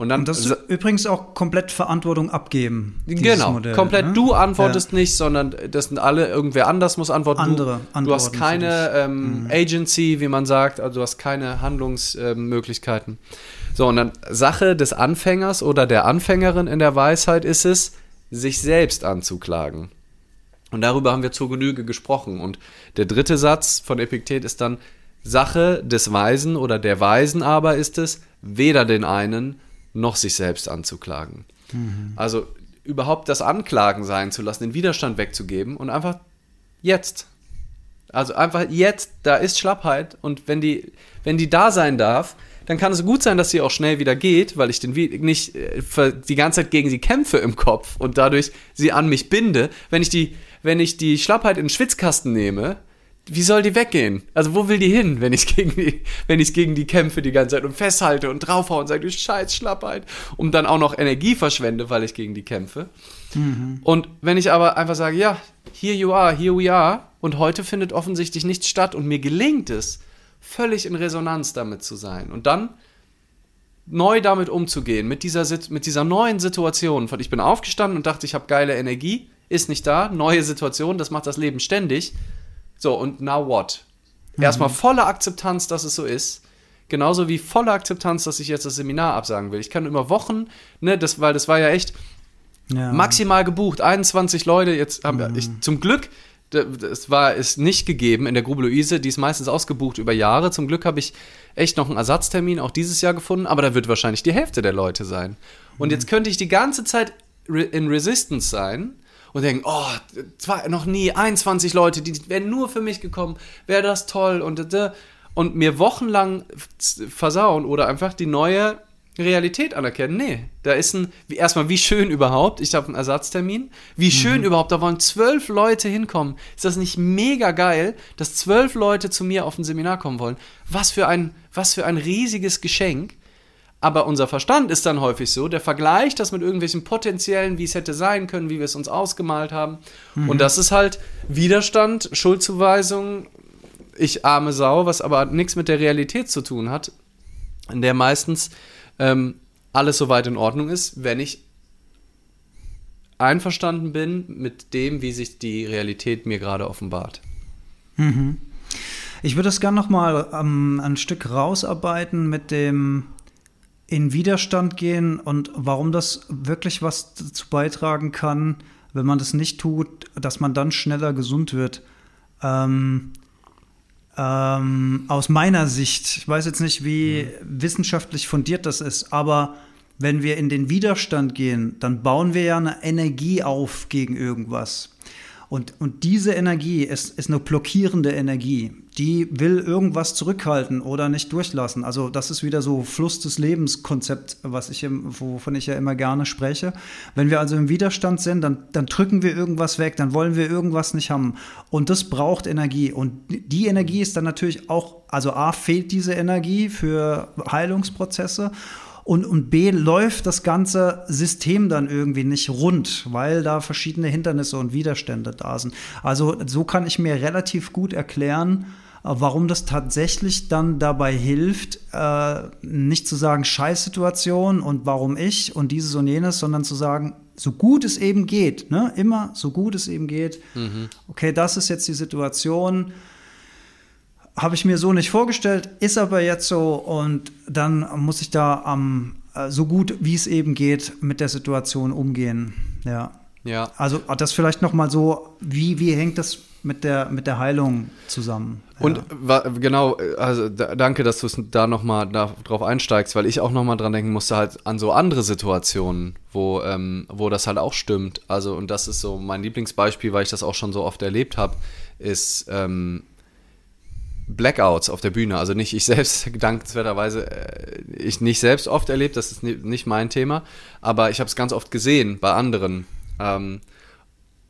Und dann. Und das ist übrigens auch komplett Verantwortung abgeben. Genau, Modell, komplett. Ne? Du antwortest ja. nicht, sondern das sind alle, irgendwer anders muss antworten. Andere du, du hast keine ähm, mhm. Agency, wie man sagt, also du hast keine Handlungsmöglichkeiten. So, und dann Sache des Anfängers oder der Anfängerin in der Weisheit ist es, sich selbst anzuklagen. Und darüber haben wir zur Genüge gesprochen. Und der dritte Satz von Epiktet ist dann, Sache des Weisen oder der Weisen aber ist es, weder den einen noch sich selbst anzuklagen. Mhm. Also überhaupt das Anklagen sein zu lassen, den Widerstand wegzugeben und einfach jetzt. Also einfach jetzt, da ist Schlappheit und wenn die, wenn die da sein darf, dann kann es gut sein, dass sie auch schnell wieder geht, weil ich den nicht äh, die ganze Zeit gegen sie kämpfe im Kopf und dadurch sie an mich binde. Wenn ich die wenn ich die Schlappheit in den Schwitzkasten nehme, wie soll die weggehen? Also wo will die hin, wenn ich gegen die, wenn ich gegen die kämpfe die ganze Zeit und festhalte und draufhaue und sage, du scheiß Schlappheit, und dann auch noch Energie verschwende, weil ich gegen die kämpfe. Mhm. Und wenn ich aber einfach sage, ja, here you are, here we are, und heute findet offensichtlich nichts statt und mir gelingt es, völlig in Resonanz damit zu sein und dann neu damit umzugehen, mit dieser, mit dieser neuen Situation. Von ich bin aufgestanden und dachte, ich habe geile Energie, ist nicht da, neue Situation, das macht das Leben ständig. So, und now what? Mhm. Erstmal volle Akzeptanz, dass es so ist. Genauso wie volle Akzeptanz, dass ich jetzt das Seminar absagen will. Ich kann über Wochen, ne, das, weil das war ja echt ja. maximal gebucht, 21 Leute. Jetzt haben mhm. ich zum Glück, es war es nicht gegeben in der Grube Luise, die ist meistens ausgebucht über Jahre. Zum Glück habe ich echt noch einen Ersatztermin auch dieses Jahr gefunden, aber da wird wahrscheinlich die Hälfte der Leute sein. Und mhm. jetzt könnte ich die ganze Zeit in Resistance sein und denken, oh, zwei, noch nie 21 Leute, die wären nur für mich gekommen, wäre das toll und und mir wochenlang versauen oder einfach die neue Realität anerkennen. Nee, da ist ein, wie, erstmal, wie schön überhaupt, ich habe einen Ersatztermin, wie schön mhm. überhaupt, da wollen zwölf Leute hinkommen. Ist das nicht mega geil, dass zwölf Leute zu mir auf ein Seminar kommen wollen? Was für ein, was für ein riesiges Geschenk. Aber unser Verstand ist dann häufig so, der vergleicht das mit irgendwelchen potenziellen, wie es hätte sein können, wie wir es uns ausgemalt haben. Mhm. Und das ist halt Widerstand, Schuldzuweisung, ich arme Sau, was aber nichts mit der Realität zu tun hat, in der meistens ähm, alles soweit in Ordnung ist, wenn ich einverstanden bin mit dem, wie sich die Realität mir gerade offenbart. Mhm. Ich würde es gerne noch mal ähm, ein Stück rausarbeiten mit dem in Widerstand gehen und warum das wirklich was dazu beitragen kann, wenn man das nicht tut, dass man dann schneller gesund wird. Ähm, ähm, aus meiner Sicht, ich weiß jetzt nicht, wie mhm. wissenschaftlich fundiert das ist, aber wenn wir in den Widerstand gehen, dann bauen wir ja eine Energie auf gegen irgendwas. Und, und diese Energie ist, ist eine blockierende Energie. Die will irgendwas zurückhalten oder nicht durchlassen. Also das ist wieder so Fluss des Lebens Konzept, was ich, wovon ich ja immer gerne spreche. Wenn wir also im Widerstand sind, dann, dann drücken wir irgendwas weg, dann wollen wir irgendwas nicht haben. Und das braucht Energie. Und die Energie ist dann natürlich auch, also A, fehlt diese Energie für Heilungsprozesse. Und, und B läuft das ganze System dann irgendwie nicht rund, weil da verschiedene Hindernisse und Widerstände da sind. Also so kann ich mir relativ gut erklären, äh, warum das tatsächlich dann dabei hilft, äh, nicht zu sagen Scheißsituation und warum ich und dieses und jenes, sondern zu sagen, so gut es eben geht, ne? immer so gut es eben geht, mhm. okay, das ist jetzt die Situation, habe ich mir so nicht vorgestellt, ist aber jetzt so und dann muss ich da am ähm, so gut wie es eben geht mit der Situation umgehen. Ja. Ja. Also das vielleicht noch mal so, wie, wie hängt das mit der, mit der Heilung zusammen? Ja. Und genau, also danke, dass du da noch mal da, drauf einsteigst, weil ich auch noch mal dran denken musste halt an so andere Situationen, wo, ähm, wo das halt auch stimmt. Also und das ist so mein Lieblingsbeispiel, weil ich das auch schon so oft erlebt habe, ist ähm, Blackouts auf der Bühne. Also nicht ich selbst, dankenswerterweise, äh, ich nicht selbst oft erlebt, das ist nicht mein Thema, aber ich habe es ganz oft gesehen bei anderen. Ähm,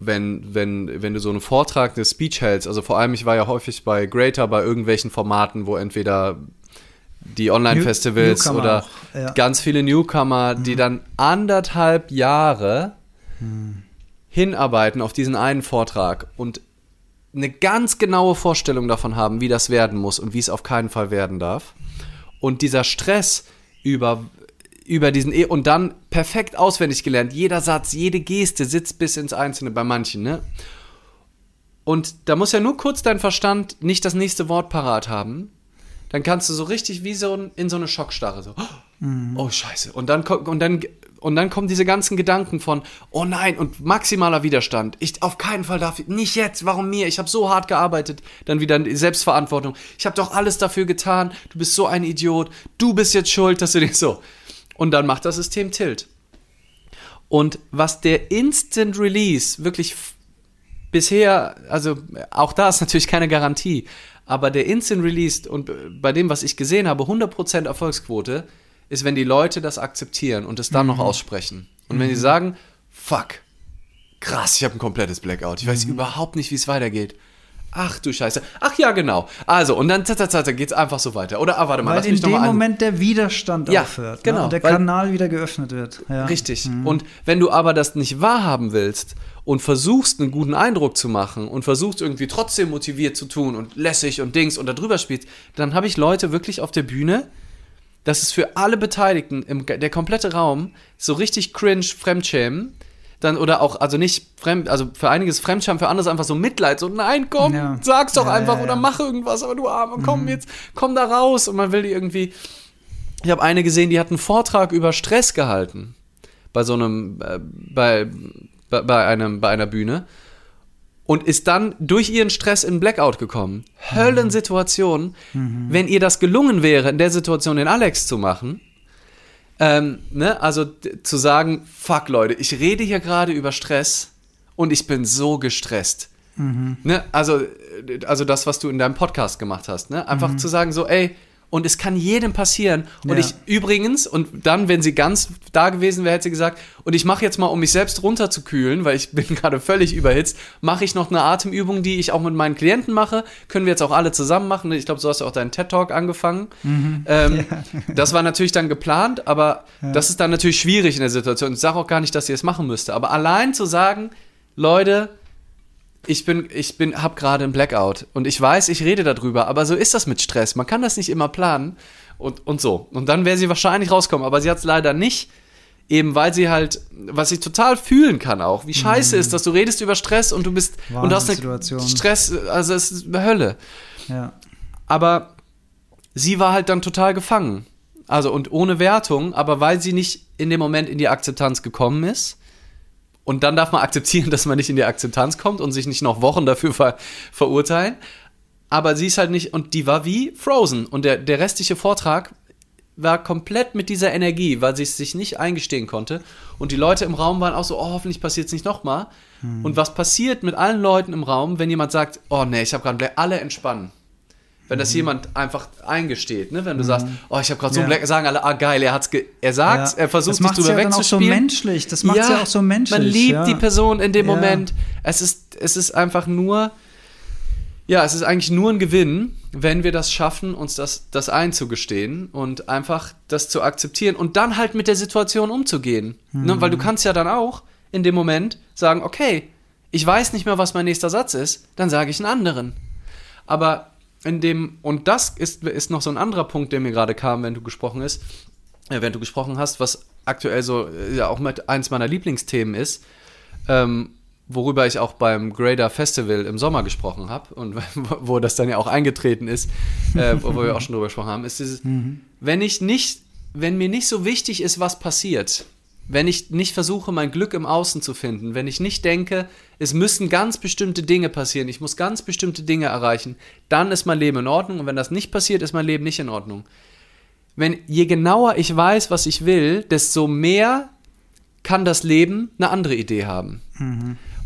wenn, wenn, wenn du so einen Vortrag, eine Speech hältst, also vor allem, ich war ja häufig bei Greater, bei irgendwelchen Formaten, wo entweder die Online-Festivals oder ja. ganz viele Newcomer, mhm. die dann anderthalb Jahre mhm. hinarbeiten auf diesen einen Vortrag und eine ganz genaue Vorstellung davon haben, wie das werden muss und wie es auf keinen Fall werden darf. Und dieser Stress über, über diesen e und dann perfekt auswendig gelernt, jeder Satz, jede Geste sitzt bis ins Einzelne bei manchen, ne? Und da muss ja nur kurz dein Verstand nicht das nächste Wort parat haben. Dann kannst du so richtig wie so in so eine Schockstarre so, mhm. oh Scheiße. Und dann, und dann und dann kommen diese ganzen Gedanken von, oh nein, und maximaler Widerstand. Ich auf keinen Fall darf, nicht jetzt, warum mir? Ich habe so hart gearbeitet. Dann wieder Selbstverantwortung. Ich habe doch alles dafür getan. Du bist so ein Idiot. Du bist jetzt schuld, dass du dich so. Und dann macht das System Tilt. Und was der Instant Release wirklich bisher, also auch da ist natürlich keine Garantie, aber der Instant Release und bei dem, was ich gesehen habe, 100% Erfolgsquote, ist, wenn die Leute das akzeptieren und es dann mhm. noch aussprechen. Und mhm. wenn die mhm. sagen, fuck, krass, ich habe ein komplettes Blackout. Ich weiß mhm. überhaupt nicht, wie es weitergeht. Ach du Scheiße. Ach ja, genau. Also, und dann geht es einfach so weiter. Oder, ah, warte mal, Weil lass mich in dem Moment der Widerstand ja, aufhört. Ne? Genau. Ne? Und der Kanal wieder geöffnet wird. Ja. Richtig. Mhm. Und wenn du aber das nicht wahrhaben willst und versuchst, einen guten Eindruck zu machen und versuchst irgendwie trotzdem motiviert zu tun und lässig und Dings und da drüber spielst, dann habe ich Leute wirklich auf der Bühne, das ist für alle Beteiligten, im, der komplette Raum, so richtig cringe Fremdschämen. Dann, oder auch, also nicht fremd, also für einiges Fremdscham, für anderes einfach so Mitleid, so, nein, komm, ja. sag's doch ja, einfach ja, oder mach irgendwas, aber du Arme, komm mhm. jetzt, komm da raus. Und man will die irgendwie. Ich habe eine gesehen, die hat einen Vortrag über Stress gehalten. Bei so einem, äh, bei, bei, bei, einem, bei einer Bühne und ist dann durch ihren Stress in Blackout gekommen. Höllensituation. Mhm. Wenn ihr das gelungen wäre, in der Situation den Alex zu machen, ähm, ne, also zu sagen, fuck Leute, ich rede hier gerade über Stress und ich bin so gestresst. Mhm. Ne, also, also das, was du in deinem Podcast gemacht hast, ne? Einfach mhm. zu sagen, so, ey, und es kann jedem passieren. Und ja. ich übrigens, und dann, wenn sie ganz da gewesen wäre, hätte sie gesagt, und ich mache jetzt mal, um mich selbst runterzukühlen, weil ich bin gerade völlig überhitzt, mache ich noch eine Atemübung, die ich auch mit meinen Klienten mache. Können wir jetzt auch alle zusammen machen. Ich glaube, so hast du auch deinen TED-Talk angefangen. Mhm. Ähm, ja. Das war natürlich dann geplant, aber ja. das ist dann natürlich schwierig in der Situation. Ich sage auch gar nicht, dass ihr es machen müsste. Aber allein zu sagen, Leute, ich bin, ich bin, hab gerade einen Blackout und ich weiß, ich rede darüber, aber so ist das mit Stress. Man kann das nicht immer planen Und, und so. Und dann wäre sie wahrscheinlich rauskommen, aber sie hat es leider nicht. Eben weil sie halt, was ich total fühlen kann auch, wie scheiße Mhm. ist, dass du redest über Stress und du bist und du hast eine Wahnsinnssituation. Stress, also es ist eine Hölle. Ja. Aber sie war halt dann total gefangen. Also und ohne Wertung, aber weil sie nicht in dem Moment in die Akzeptanz gekommen ist. Und dann darf man akzeptieren, dass man nicht in die Akzeptanz kommt und sich nicht noch Wochen dafür ver verurteilen. Aber sie ist halt nicht, und die war wie Frozen. Und der, der restliche Vortrag war komplett mit dieser Energie, weil sie es sich nicht eingestehen konnte. Und die Leute im Raum waren auch so, oh, hoffentlich passiert es nicht nochmal. Und was passiert mit allen Leuten im Raum, wenn jemand sagt, oh nee, ich habe gerade alle entspannen. Wenn das jemand einfach eingesteht, ne? wenn du sagst, oh, ich habe gerade so Ja. Black, sagen alle, ah geil, er hat's, ge er sagt, Ja. er versucht das sich macht's drüber ja dann auch so wegzuspielen. menschlich. Das macht ja, auch so menschlich. Man liebt ja. die Person in dem Ja. Moment. Es ist, es ist einfach nur, ja, es ist eigentlich nur ein Gewinn, wenn wir das schaffen, uns das, das einzugestehen und einfach das zu akzeptieren und dann halt mit der Situation umzugehen. Ne? Weil du kannst ja dann auch in dem Moment sagen, okay, ich weiß nicht mehr, was mein nächster Satz ist, dann sage ich einen anderen. Aber in dem, und das ist, ist noch so ein anderer Punkt, der mir gerade kam, wenn du gesprochen ist, äh, wenn du gesprochen hast, was aktuell so äh, ja auch mit eins meiner Lieblingsthemen ist, ähm, worüber ich auch beim Grader Festival im Sommer gesprochen habe und wo das dann ja auch eingetreten ist, äh, wo wir auch schon drüber gesprochen haben, ist dieses, wenn ich nicht, wenn mir nicht so wichtig ist, was passiert, wenn ich nicht versuche, mein Glück im Außen zu finden, wenn ich nicht denke, es müssen ganz bestimmte Dinge passieren, ich muss ganz bestimmte Dinge erreichen, dann ist mein Leben in Ordnung und wenn das nicht passiert, ist mein Leben nicht in Ordnung. Wenn je genauer ich weiß, was ich will, desto mehr kann das Leben eine andere Idee haben.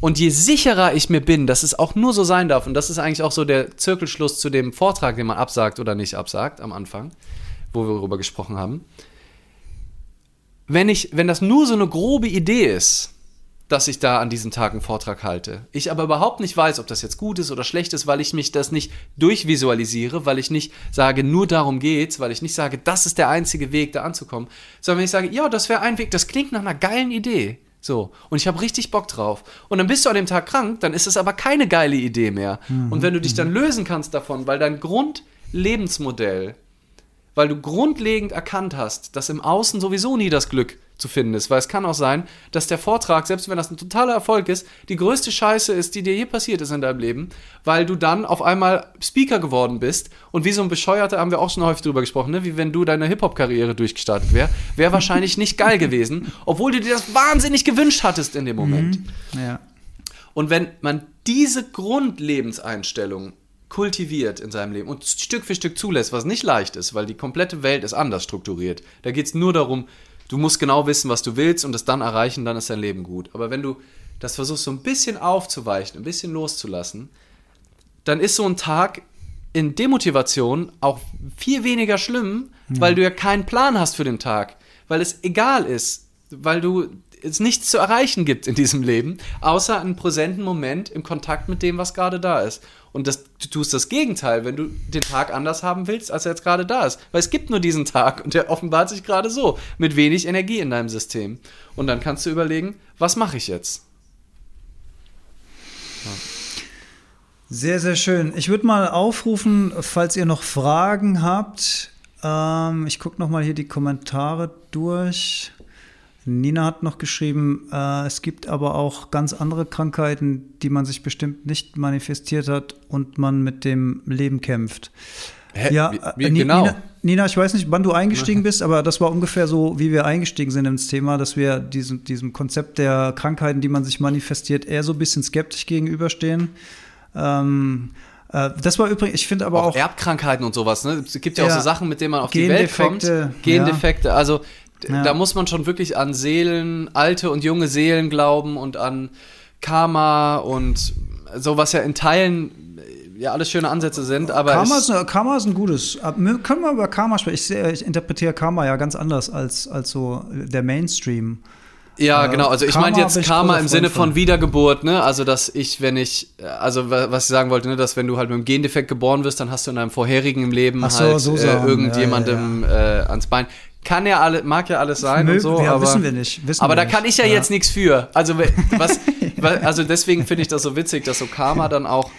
Und je sicherer ich mir bin, dass es auch nur so sein darf, und das ist eigentlich auch so der Zirkelschluss zu dem Vortrag, den man absagt oder nicht absagt am Anfang, wo wir darüber gesprochen haben. Wenn ich, wenn das nur so eine grobe Idee ist, dass ich da an diesem Tag einen Vortrag halte, ich aber überhaupt nicht weiß, ob das jetzt gut ist oder schlecht ist, weil ich mich das nicht durchvisualisiere, weil ich nicht sage, nur darum geht's, weil ich nicht sage, das ist der einzige Weg, da anzukommen, sondern wenn ich sage, ja, das wäre ein Weg, das klingt nach einer geilen Idee. So, und ich habe richtig Bock drauf. Und dann bist du an dem Tag krank, dann ist es aber keine geile Idee mehr. Und wenn du dich dann lösen kannst davon, weil dein Grundlebensmodell, weil du grundlegend erkannt hast, dass im Außen sowieso nie das Glück zu finden ist. Weil es kann auch sein, dass der Vortrag, selbst wenn das ein totaler Erfolg ist, die größte Scheiße ist, die dir je passiert ist in deinem Leben, weil du dann auf einmal Speaker geworden bist und wie so ein Bescheuerter, haben wir auch schon häufig drüber gesprochen, ne? wie wenn du deine Hip-Hop-Karriere durchgestartet wäre, wäre wahrscheinlich nicht geil gewesen, obwohl du dir das wahnsinnig gewünscht hattest in dem Moment. Ja. Und wenn man diese Grundlebenseinstellung kultiviert in seinem Leben und Stück für Stück zulässt, was nicht leicht ist, weil die komplette Welt ist anders strukturiert. Da geht es nur darum, du musst genau wissen, was du willst und es dann erreichen, dann ist dein Leben gut. Aber wenn du das versuchst, so ein bisschen aufzuweichen, ein bisschen loszulassen, dann ist so ein Tag in Demotivation auch viel weniger schlimm, weil du ja keinen Plan hast für den Tag, weil es egal ist, weil du es nichts zu erreichen gibt in diesem Leben, außer einen präsenten Moment im Kontakt mit dem, was gerade da ist. Und das, du tust das Gegenteil, wenn du den Tag anders haben willst, als er jetzt gerade da ist. Weil es gibt nur diesen Tag und der offenbart sich gerade so, mit wenig Energie in deinem System. Und dann kannst du überlegen, was mache ich jetzt? Sehr, sehr schön. Ich würde mal aufrufen, falls ihr noch Fragen habt. Ähm, ich gucke noch mal hier die Kommentare durch. Nina hat noch geschrieben, äh, es gibt aber auch ganz andere Krankheiten, die man sich bestimmt nicht manifestiert hat und man mit dem Leben kämpft. Hä? Ja, Wie- äh, wie- genau. Nina, Nina, ich weiß nicht, wann du eingestiegen bist, aber das war ungefähr so, wie wir eingestiegen sind ins Thema, dass wir diesem, diesem Konzept der Krankheiten, die man sich manifestiert, eher so ein bisschen skeptisch gegenüberstehen. Ähm, äh, das war übrigens, ich finde aber auch, auch, Erbkrankheiten und sowas. Ne? Es gibt ja, auch Ja. so Sachen, mit denen man auf die Welt kommt. Gendefekte, Gendefekte. Also Ja. da muss man schon wirklich an Seelen, alte und junge Seelen glauben und an Karma und so, was ja in Teilen äh, ja alles schöne Ansätze sind. Aber Karma ist, Karma ist ein gutes. Können wir über Karma sprechen? Ich, ich interpretiere Karma ja ganz anders als, als so der Mainstream. ja, äh, genau. Also ich meinte jetzt Karma im Sinne von. Wiedergeburt. Ne? Also dass ich, wenn ich, also wa- was ich sagen wollte, ne? dass wenn du halt mit einem Gendefekt geboren wirst, dann hast du in deinem vorherigen Leben so, halt so äh, irgendjemandem Äh, ans Bein. Kann ja alle, mag ja alles sein Mögen- und so, ja, aber wissen wir nicht, wissen aber wir da nicht. kann ich ja, Ja. jetzt nichts für. Also was, wa- also deswegen finde ich das so witzig, dass so Karma dann auch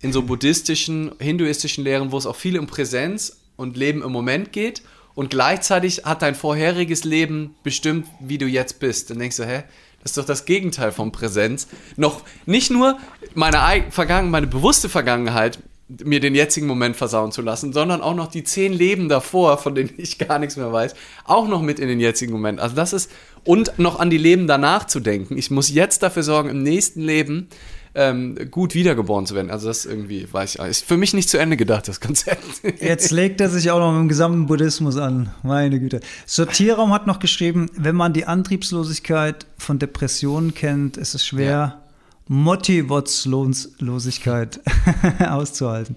in so buddhistischen, hinduistischen Lehren, wo es auch viel um Präsenz und Leben im Moment geht und gleichzeitig hat dein vorheriges Leben bestimmt, wie du jetzt bist. Dann denkst du, hä? Das ist doch das Gegenteil von Präsenz. Noch nicht nur meine, Vergangen meine bewusste Vergangenheit mir den jetzigen Moment versauen zu lassen, sondern auch noch die zehn Leben davor, von denen ich gar nichts mehr weiß, auch noch mit in den jetzigen Moment. Also das ist, und noch an die Leben danach zu denken. Ich muss jetzt dafür sorgen, im nächsten Leben ähm, gut wiedergeboren zu werden. Also das irgendwie, weiß ich, ist für mich nicht zu Ende gedacht, das Konzept. Jetzt legt er sich auch noch mit dem gesamten Buddhismus an. Meine Güte. Sortierraum hat noch geschrieben, wenn man die Antriebslosigkeit von Depressionen kennt, ist es schwer, ja. Motivationslosigkeit auszuhalten.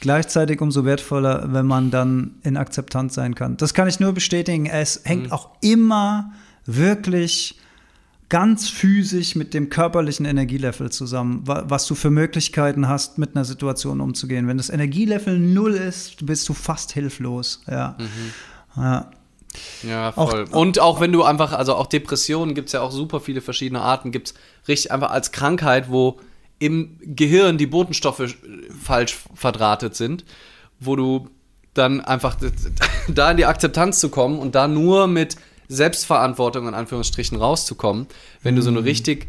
Gleichzeitig umso wertvoller, wenn man dann in Akzeptanz sein kann. Das kann ich nur bestätigen. Es hängt mhm. auch immer wirklich ganz physisch mit dem körperlichen Energielevel zusammen, was du für Möglichkeiten hast, mit einer Situation umzugehen. Wenn das Energielevel null ist, bist du fast hilflos. Ja. Mhm. ja. Ja, voll. Auch, und auch wenn du einfach, also auch Depressionen gibt es ja auch super viele verschiedene Arten, gibt es richtig einfach als Krankheit, wo im Gehirn die Botenstoffe falsch verdrahtet sind, wo du dann einfach da in die Akzeptanz zu kommen und da nur mit Selbstverantwortung in Anführungsstrichen rauszukommen, wenn du so eine mhm. richtig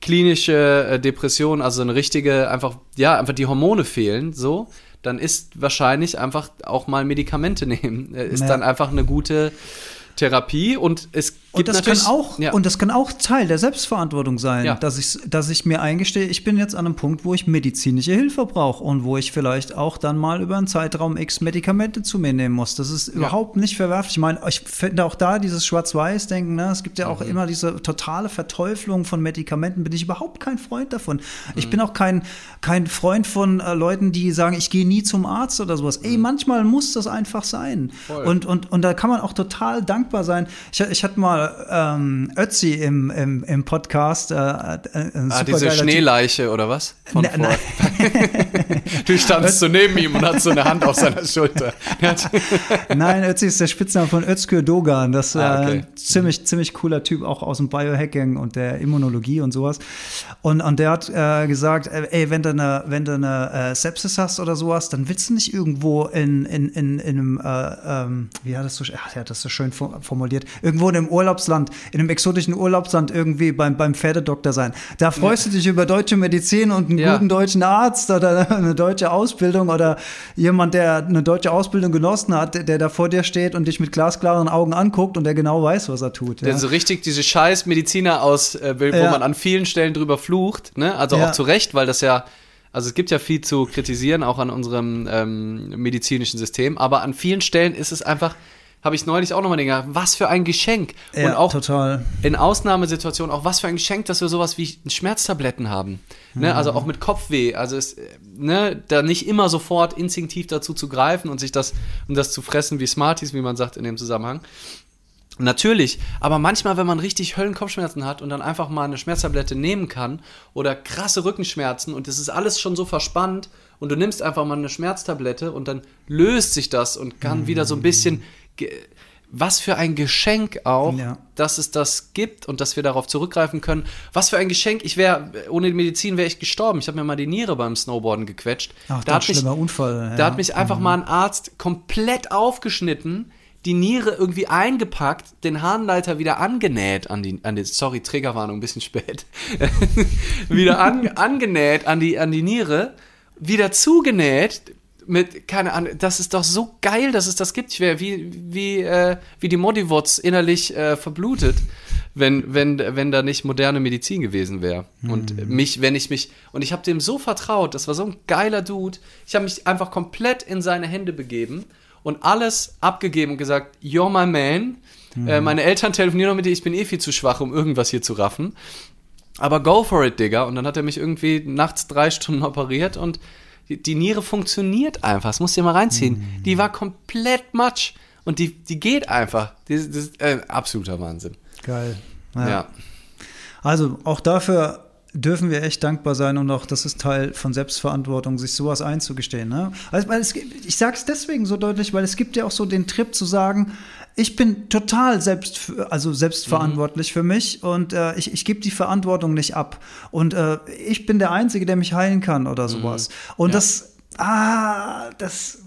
klinische äh, Depression, also eine richtige, einfach, ja, einfach die Hormone fehlen, so, dann ist wahrscheinlich einfach auch mal Medikamente nehmen, äh, ist ja. dann einfach eine gute Therapie und es und das kann auch ja. und das kann auch Teil der Selbstverantwortung sein, ja. dass ich dass ich mir eingestehe, ich bin jetzt an einem Punkt, wo ich medizinische Hilfe brauche und wo ich vielleicht auch dann mal über einen Zeitraum X Medikamente zu mir nehmen muss. Das ist ja. überhaupt nicht verwerflich. Ich meine, ich finde auch da dieses Schwarz-Weiß Denken, ne? es gibt ja auch mhm. immer diese totale Verteuflung von Medikamenten, bin ich überhaupt kein Freund davon. Mhm. Ich bin auch kein kein Freund von äh, Leuten, die sagen, ich gehe nie zum Arzt oder sowas. Mhm. Ey, manchmal muss das einfach sein. Und und und da kann man auch total dankbar sein. Ich, ich hatte mal ähm, Ötzi im, im, im Podcast. Äh, äh, ah, diese Schneeleiche typ. oder was? Von nein. du standst so neben ihm und hast so eine Hand auf seiner Schulter. nein, Ötzi ist der Spitzname von Özgür Dogan. Das ist ah, okay. äh, ziemlich, ziemlich cooler Typ, auch aus dem Biohacking und der Immunologie und sowas. Und, und der hat äh, gesagt, äh, ey, wenn du eine, wenn du eine äh, Sepsis hast oder sowas, dann willst du nicht irgendwo in, in, in, in einem, äh, ähm, wie hat das so, ach, der hat das so schön formuliert, irgendwo in einem Urlaub Urlaubsland, in einem exotischen Urlaubsland irgendwie beim, beim Pferdedoktor sein. Da freust ja. du dich über deutsche Medizin und einen ja. guten deutschen Arzt oder eine deutsche Ausbildung oder jemand, der eine deutsche Ausbildung genossen hat, der da vor dir steht und dich mit glasklaren Augen anguckt und der genau weiß, was er tut. Der so richtig diese scheiß Mediziner aus, äh, wo ja. man an vielen Stellen drüber flucht, ne? Also auch zu Recht, weil das ja also es gibt ja viel zu kritisieren, auch an unserem ähm, medizinischen System, aber an vielen Stellen ist es einfach habe ich neulich auch nochmal gedacht, was für ein Geschenk. Ja, und auch total. in Ausnahmesituationen auch was für ein Geschenk, dass wir sowas wie Schmerztabletten haben. Mhm. Ne? Also auch mit Kopfweh. Also es, ne, da nicht immer sofort instinktiv dazu zu greifen und sich das, um das zu fressen wie Smarties, wie man sagt in dem Zusammenhang. Natürlich, aber manchmal, wenn man richtig Höllenkopfschmerzen hat und dann einfach mal eine Schmerztablette nehmen kann oder krasse Rückenschmerzen und es ist alles schon so verspannt und du nimmst einfach mal eine Schmerztablette und dann löst sich das und kann mhm. wieder so ein bisschen was für ein Geschenk auch, ja. dass es das gibt und dass wir darauf zurückgreifen können. Was für ein Geschenk. Ich wäre, ohne die Medizin wäre ich gestorben. Ich habe mir mal die Niere beim Snowboarden gequetscht. Ach, da hat mich, Unfall. Ja. Da hat mich einfach mhm. mal ein Arzt komplett aufgeschnitten, die Niere irgendwie eingepackt, den Harnleiter wieder angenäht an die, an die sorry, Trägerwarnung, ein bisschen spät. wieder an, angenäht an die, an die Niere, wieder zugenäht, mit, keine Ahnung, das ist doch so geil, dass es das gibt. Ich wäre wie, wie, äh, wie die Modiwots innerlich äh, verblutet, wenn, wenn, wenn da nicht moderne Medizin gewesen wäre. Mhm. Und mich, wenn ich mich, und ich habe dem so vertraut, das war so ein geiler Dude. Ich habe mich einfach komplett in seine Hände begeben und alles abgegeben und gesagt, you're my man. Mhm. Äh, meine Eltern telefonieren noch mit dir, ich bin eh viel zu schwach, um irgendwas hier zu raffen. Aber go for it, Digga. Und dann hat er mich irgendwie nachts drei Stunden operiert und die, die Niere funktioniert einfach. Das musst du dir mal reinziehen. Mhm. Die war komplett matsch. Und die, die geht einfach. Das, das ist äh, absoluter Wahnsinn. Geil. Ja. ja. Also auch dafür dürfen wir echt dankbar sein und auch das ist Teil von Selbstverantwortung, sich sowas einzugestehen. Ne? Also, weil es, ich sage es deswegen so deutlich, weil es gibt ja auch so den Trip zu sagen, ich bin total selbst, also selbstverantwortlich mhm. für mich und äh, ich, ich gebe die Verantwortung nicht ab. Und äh, ich bin der Einzige, der mich heilen kann oder mhm. sowas. Mhm. Und ja. das, ah, das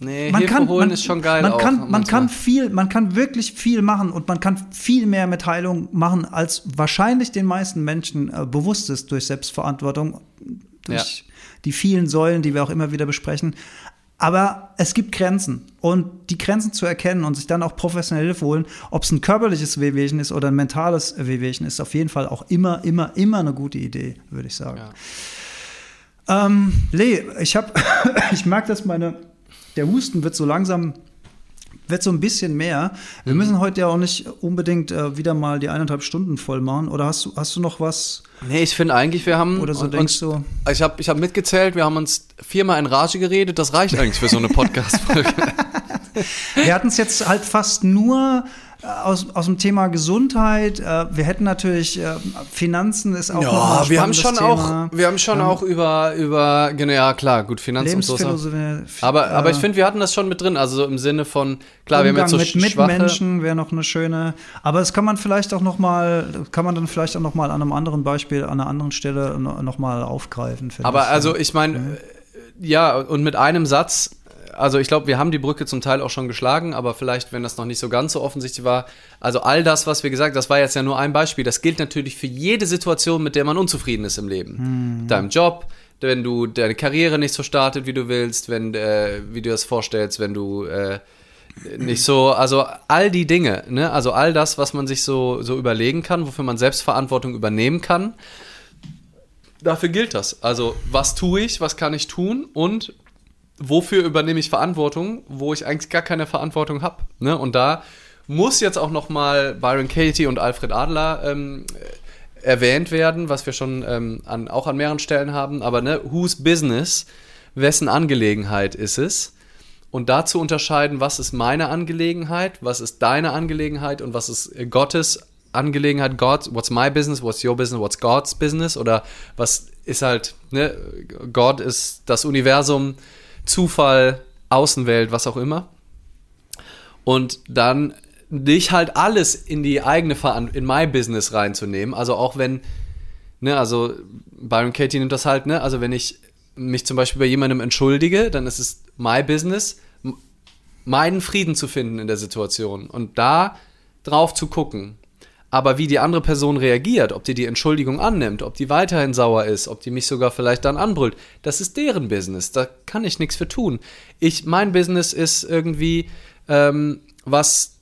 Nee, man Hilfe kann, holen man, ist schon geil Man auch kann, man kann viel, man kann wirklich viel machen und man kann viel mehr mit Heilung machen, als wahrscheinlich den meisten Menschen äh, bewusst ist durch Selbstverantwortung, durch die vielen Säulen, die wir auch immer wieder besprechen. Aber es gibt Grenzen und die Grenzen zu erkennen und sich dann auch professionelle Hilfe holen, ob es ein körperliches Wehwehchen ist oder ein mentales Wehwehchen, ist auf jeden Fall auch immer, immer, immer eine gute Idee, würde ich sagen. Ja. Ähm, Lee, ich habe, ich merke, dass meine, der Husten wird so langsam, wird so ein bisschen mehr. Wir Mhm. müssen heute ja auch nicht unbedingt äh, wieder mal die eineinhalb Stunden voll machen. Oder hast du, hast du noch was? Nee, ich finde eigentlich, wir haben. Oder so und- denkst du? Ich habe ich hab mitgezählt, wir haben uns viermal in Rage geredet. Das reicht eigentlich für so eine Podcast-Folge. Wir hatten es jetzt halt fast nur aus, aus dem Thema Gesundheit. Äh, wir hätten natürlich äh, Finanzen ist auch ja, ein wir haben schon Thema. auch, wir haben schon auch über, über, genau, ja klar, gut, Finanz und so. Aber, aber ich äh, finde, wir hatten das schon mit drin, also so im Sinne von, klar, wir haben Umgang jetzt so mit Mitmenschen wäre noch eine schöne. Aber das kann man vielleicht auch noch mal, kann man dann vielleicht auch noch mal an einem anderen Beispiel, an einer anderen Stelle no- noch mal aufgreifen. Aber ich. also ich meine, äh, ja, und mit einem Satz, also ich glaube, wir haben die Brücke zum Teil auch schon geschlagen, aber vielleicht, wenn das noch nicht so ganz so offensichtlich war, also all das, was wir gesagt, das war jetzt ja nur ein Beispiel, das gilt natürlich für jede Situation, mit der man unzufrieden ist im Leben. Deinem Job, wenn du deine Karriere nicht so startet, wie du willst, wenn, äh, wie du das vorstellst, wenn du äh, nicht so, also all die Dinge, ne, also all das, was man sich so, so überlegen kann, wofür man Selbstverantwortung übernehmen kann, dafür gilt das. Also, was tue ich, was kann ich tun und wofür übernehme ich Verantwortung, wo ich eigentlich gar keine Verantwortung habe. Ne? Und da muss jetzt auch noch mal Byron Katie und Alfred Adler ähm, äh, erwähnt werden, was wir schon ähm, an, auch an mehreren Stellen haben. Aber ne, whose business, wessen Angelegenheit ist es? Und da zu unterscheiden, was ist meine Angelegenheit, was ist deine Angelegenheit und was ist Gottes Angelegenheit, God, what's my business, what's your business, what's God's business oder was ist halt, ne, Gott ist das Universum, Zufall, Außenwelt, was auch immer. Und dann nicht halt alles in die eigene in my business reinzunehmen, also auch wenn, ne, also Byron Katie nimmt das halt, ne, also wenn ich mich zum Beispiel bei jemandem entschuldige, dann ist es my business, meinen Frieden zu finden in der Situation und da drauf zu gucken. Aber wie die andere Person reagiert, ob die die Entschuldigung annimmt, ob die weiterhin sauer ist, ob die mich sogar vielleicht dann anbrüllt, das ist deren Business. Da kann ich nichts für tun. Ich, mein Business ist irgendwie ähm, was,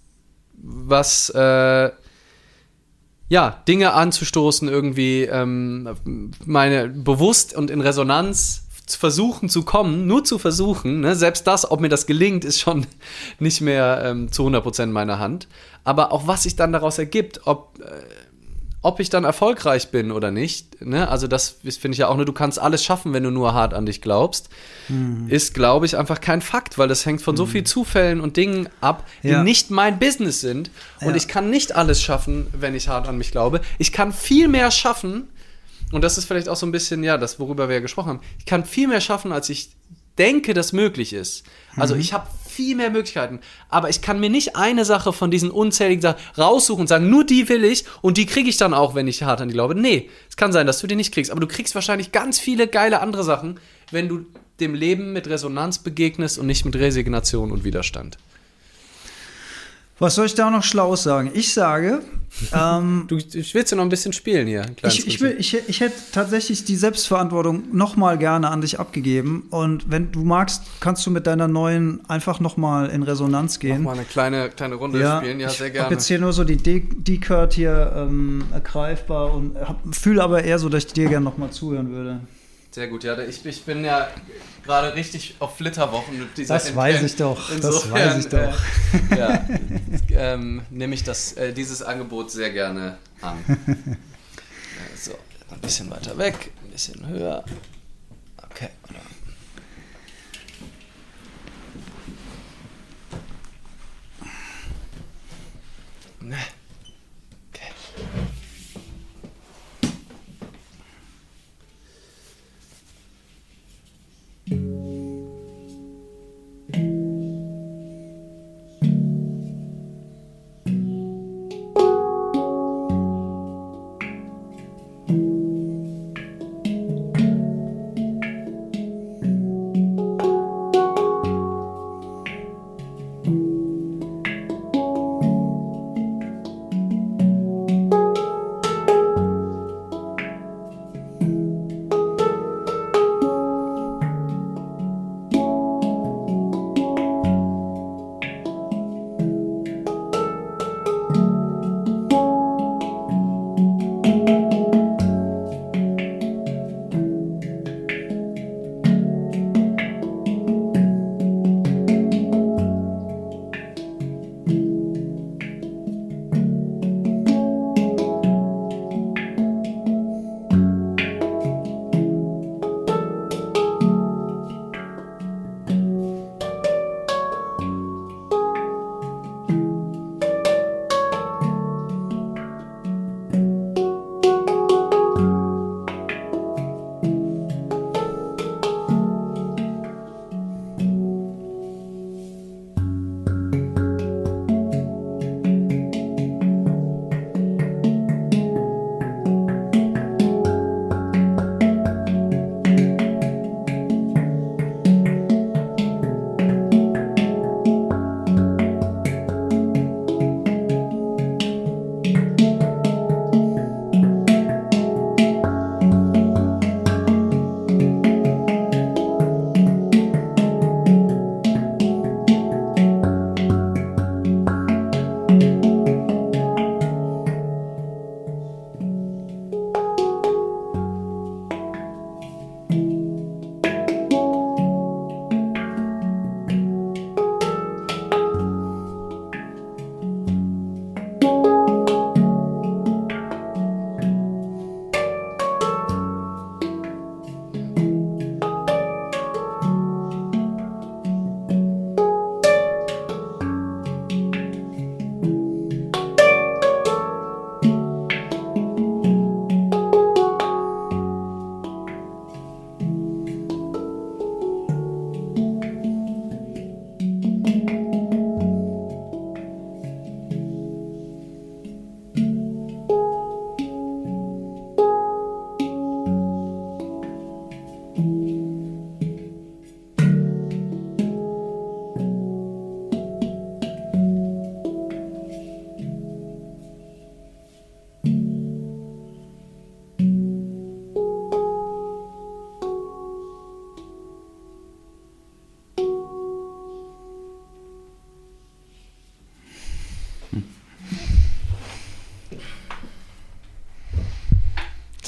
was äh, ja, Dinge anzustoßen, irgendwie ähm, meine bewusst und in Resonanz zu versuchen zu kommen, nur zu versuchen, ne? selbst das, ob mir das gelingt, ist schon nicht mehr ähm, zu 100% in meiner Hand. Aber auch was sich dann daraus ergibt, ob, äh, ob ich dann erfolgreich bin oder nicht, ne? also das finde ich ja auch nur, du kannst alles schaffen, wenn du nur hart an dich glaubst, ist, glaube ich, einfach kein Fakt, weil das hängt von so vielen Zufällen und Dingen ab, die Ja. nicht mein Business sind. Und Ja. ich kann nicht alles schaffen, wenn ich hart an mich glaube. Ich kann viel mehr schaffen, und das ist vielleicht auch so ein bisschen, ja, das, worüber wir ja gesprochen haben. Ich kann viel mehr schaffen, als ich denke, das möglich ist. Also ich habe viel mehr Möglichkeiten, aber ich kann mir nicht eine Sache von diesen unzähligen Sachen raussuchen und sagen, nur die will ich und die kriege ich dann auch, wenn ich hart an die glaube. Nee, es kann sein, dass du die nicht kriegst, aber du kriegst wahrscheinlich ganz viele geile andere Sachen, wenn du dem Leben mit Resonanz begegnest und nicht mit Resignation und Widerstand. Was soll ich da noch Schlaues sagen? Ich sage, ähm, Du, ich willst ja noch ein bisschen spielen hier. ich, ich, will, ich, ich hätte tatsächlich die Selbstverantwortung noch mal gerne an dich abgegeben. Und wenn du magst, kannst du mit deiner neuen einfach noch mal in Resonanz gehen. mal eine kleine, kleine Runde Ja, spielen, ja, ich sehr habe gerne. jetzt hier nur so die D-Card hier ähm, greifbar und fühle aber eher so, dass ich dir gerne noch mal zuhören würde. Sehr gut, ja. Ich, ich bin ja gerade richtig auf Flitterwochen mit dieser Das weiß ich doch, das Insofern, weiß ich doch. Äh, ja, ähm, nehme ich das, äh, dieses Angebot sehr gerne an. Äh, so, ein bisschen weiter weg, ein bisschen höher. Okay. Ne.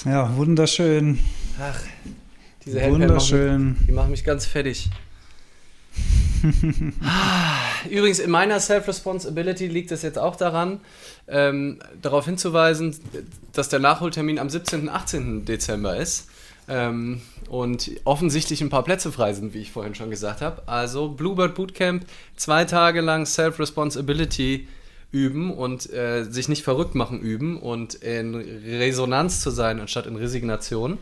Ja, wunderschön. Ach, diese Wunderschön. Machen, die machen mich ganz fertig. Übrigens, in meiner Self-Responsibility liegt es jetzt auch daran, ähm, darauf hinzuweisen, dass der Nachholtermin am 17. und 18. Dezember ist. Ähm, und offensichtlich ein paar Plätze frei sind, wie ich vorhin schon gesagt habe. Also Bluebird Bootcamp, zwei Tage lang Self-Responsibility üben und äh, sich nicht verrückt machen üben und in Resonanz zu sein anstatt in Resignation.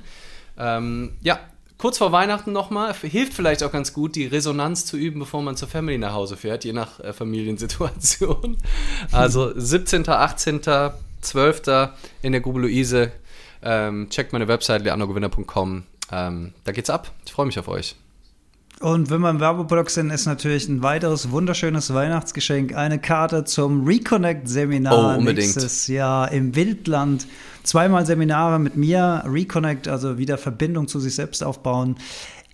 Ähm, ja, kurz vor Weihnachten nochmal, hilft vielleicht auch ganz gut, die Resonanz zu üben, bevor man zur Family nach Hause fährt, je nach äh, Familiensituation. Also 17., 18., 12. in der Gubeluise. Ähm, checkt meine Website leandrogewinner.com. Ähm, da geht's ab. Ich freue mich auf euch. Und wenn wir im Werbeblock sind, ist natürlich ein weiteres wunderschönes Weihnachtsgeschenk eine Karte zum Reconnect-Seminar oh, nächstes Jahr im Wildland. Zweimal Seminare mit mir, Reconnect, also wieder Verbindung zu sich selbst aufbauen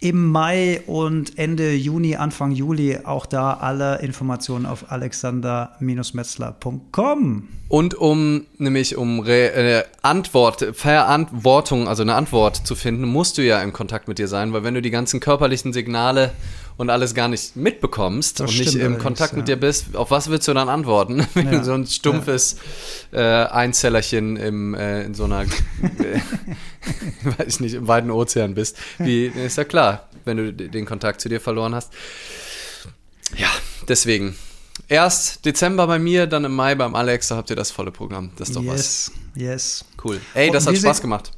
im Mai und Ende Juni, Anfang Juli auch da alle Informationen auf alexander-metzler.com. Und um nämlich um Re äh, Antwort, Verantwortung, also eine Antwort zu finden, musst du ja im Kontakt mit dir sein, weil wenn du die ganzen körperlichen Signale und alles gar nicht mitbekommst das und nicht im Kontakt ja. mit dir bist, auf was willst du dann antworten? Wenn ja. du so ein stumpfes ja. äh, Einzellerchen im, äh, in so einer, äh, weiß ich nicht, im weiten Ozean bist. Wie, ist ja klar, wenn du den Kontakt zu dir verloren hast. Ja, deswegen. Erst Dezember bei mir, dann im Mai beim Alex, da habt ihr das volle Programm. Das ist doch yes, was. Yes, yes. Cool. Ey, das hat Spaß gemacht.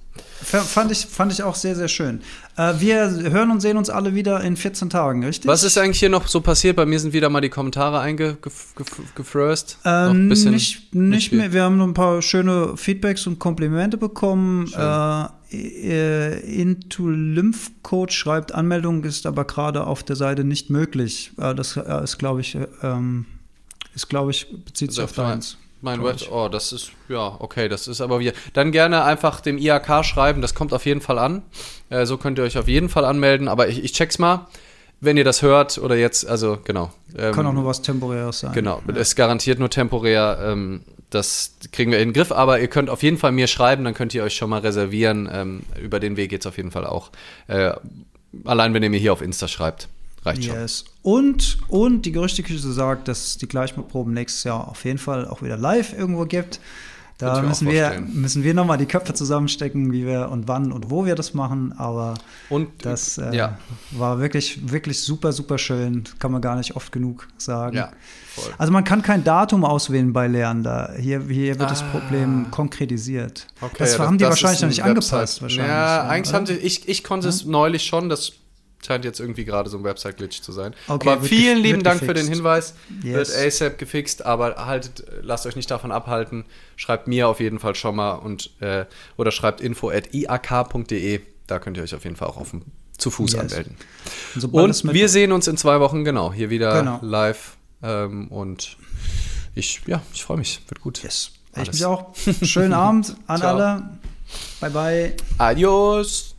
Fand ich, fand ich auch sehr, sehr schön. Äh, wir hören und sehen uns alle wieder in 14 Tagen, richtig? Was ist eigentlich hier noch so passiert? Bei mir sind wieder mal die Kommentare eingefröst. Ähm, nicht, nicht, nicht mehr. Wir haben noch ein paar schöne Feedbacks und Komplimente bekommen. Äh, äh, Into Lymph Coach schreibt, Anmeldung ist aber gerade auf der Seite nicht möglich. Äh, das ist, glaube ich, ähm, ist, glaube ich, bezieht sich auf deins. Mein Web, oh, das ist, ja, okay, das ist aber wir. Dann gerne einfach dem IAK schreiben, das kommt auf jeden Fall an. Äh, so könnt ihr euch auf jeden Fall anmelden, aber ich, ich check's mal, wenn ihr das hört oder jetzt, also genau. Ähm, Kann auch nur was Temporäres sein. Genau, ja. ist garantiert nur temporär. Ähm, das kriegen wir in den Griff, aber ihr könnt auf jeden Fall mir schreiben, dann könnt ihr euch schon mal reservieren. Ähm, über den Weg geht's auf jeden Fall auch. Äh, allein wenn ihr mir hier auf Insta schreibt. Reicht yes. schon. Und, und die Gerüchteküche sagt, dass es die Gleichproben nächstes Jahr auf jeden Fall auch wieder live irgendwo gibt. Da müssen wir, müssen wir nochmal die Köpfe zusammenstecken, wie wir und wann und wo wir das machen. Aber und, das äh, ja. war wirklich, wirklich super, super schön. Kann man gar nicht oft genug sagen. Ja, also man kann kein Datum auswählen bei Leander. Hier, hier wird ah. das Problem konkretisiert. Okay, das haben die wahrscheinlich noch nicht Website. angepasst. Wahrscheinlich, ja, eigentlich haben sie, ich, ich konnte es neulich schon, das scheint jetzt irgendwie gerade so ein Website-Glitch zu sein. Okay, aber vielen lieben Dank gefixt. für den Hinweis. Yes. Wird ASAP gefixt, aber haltet, lasst euch nicht davon abhalten. Schreibt mir auf jeden Fall schon mal und äh, oder schreibt info at iak.de. Da könnt ihr euch auf jeden Fall auch auf dem, zu Fuß yes. anmelden. Und, und wir sehen uns in zwei Wochen, genau, hier wieder genau. live. Ähm, und ich, ja, ich freue mich. Wird gut. Yes. Ich mich auch. Schönen Abend an alle. Bye bye. Adios.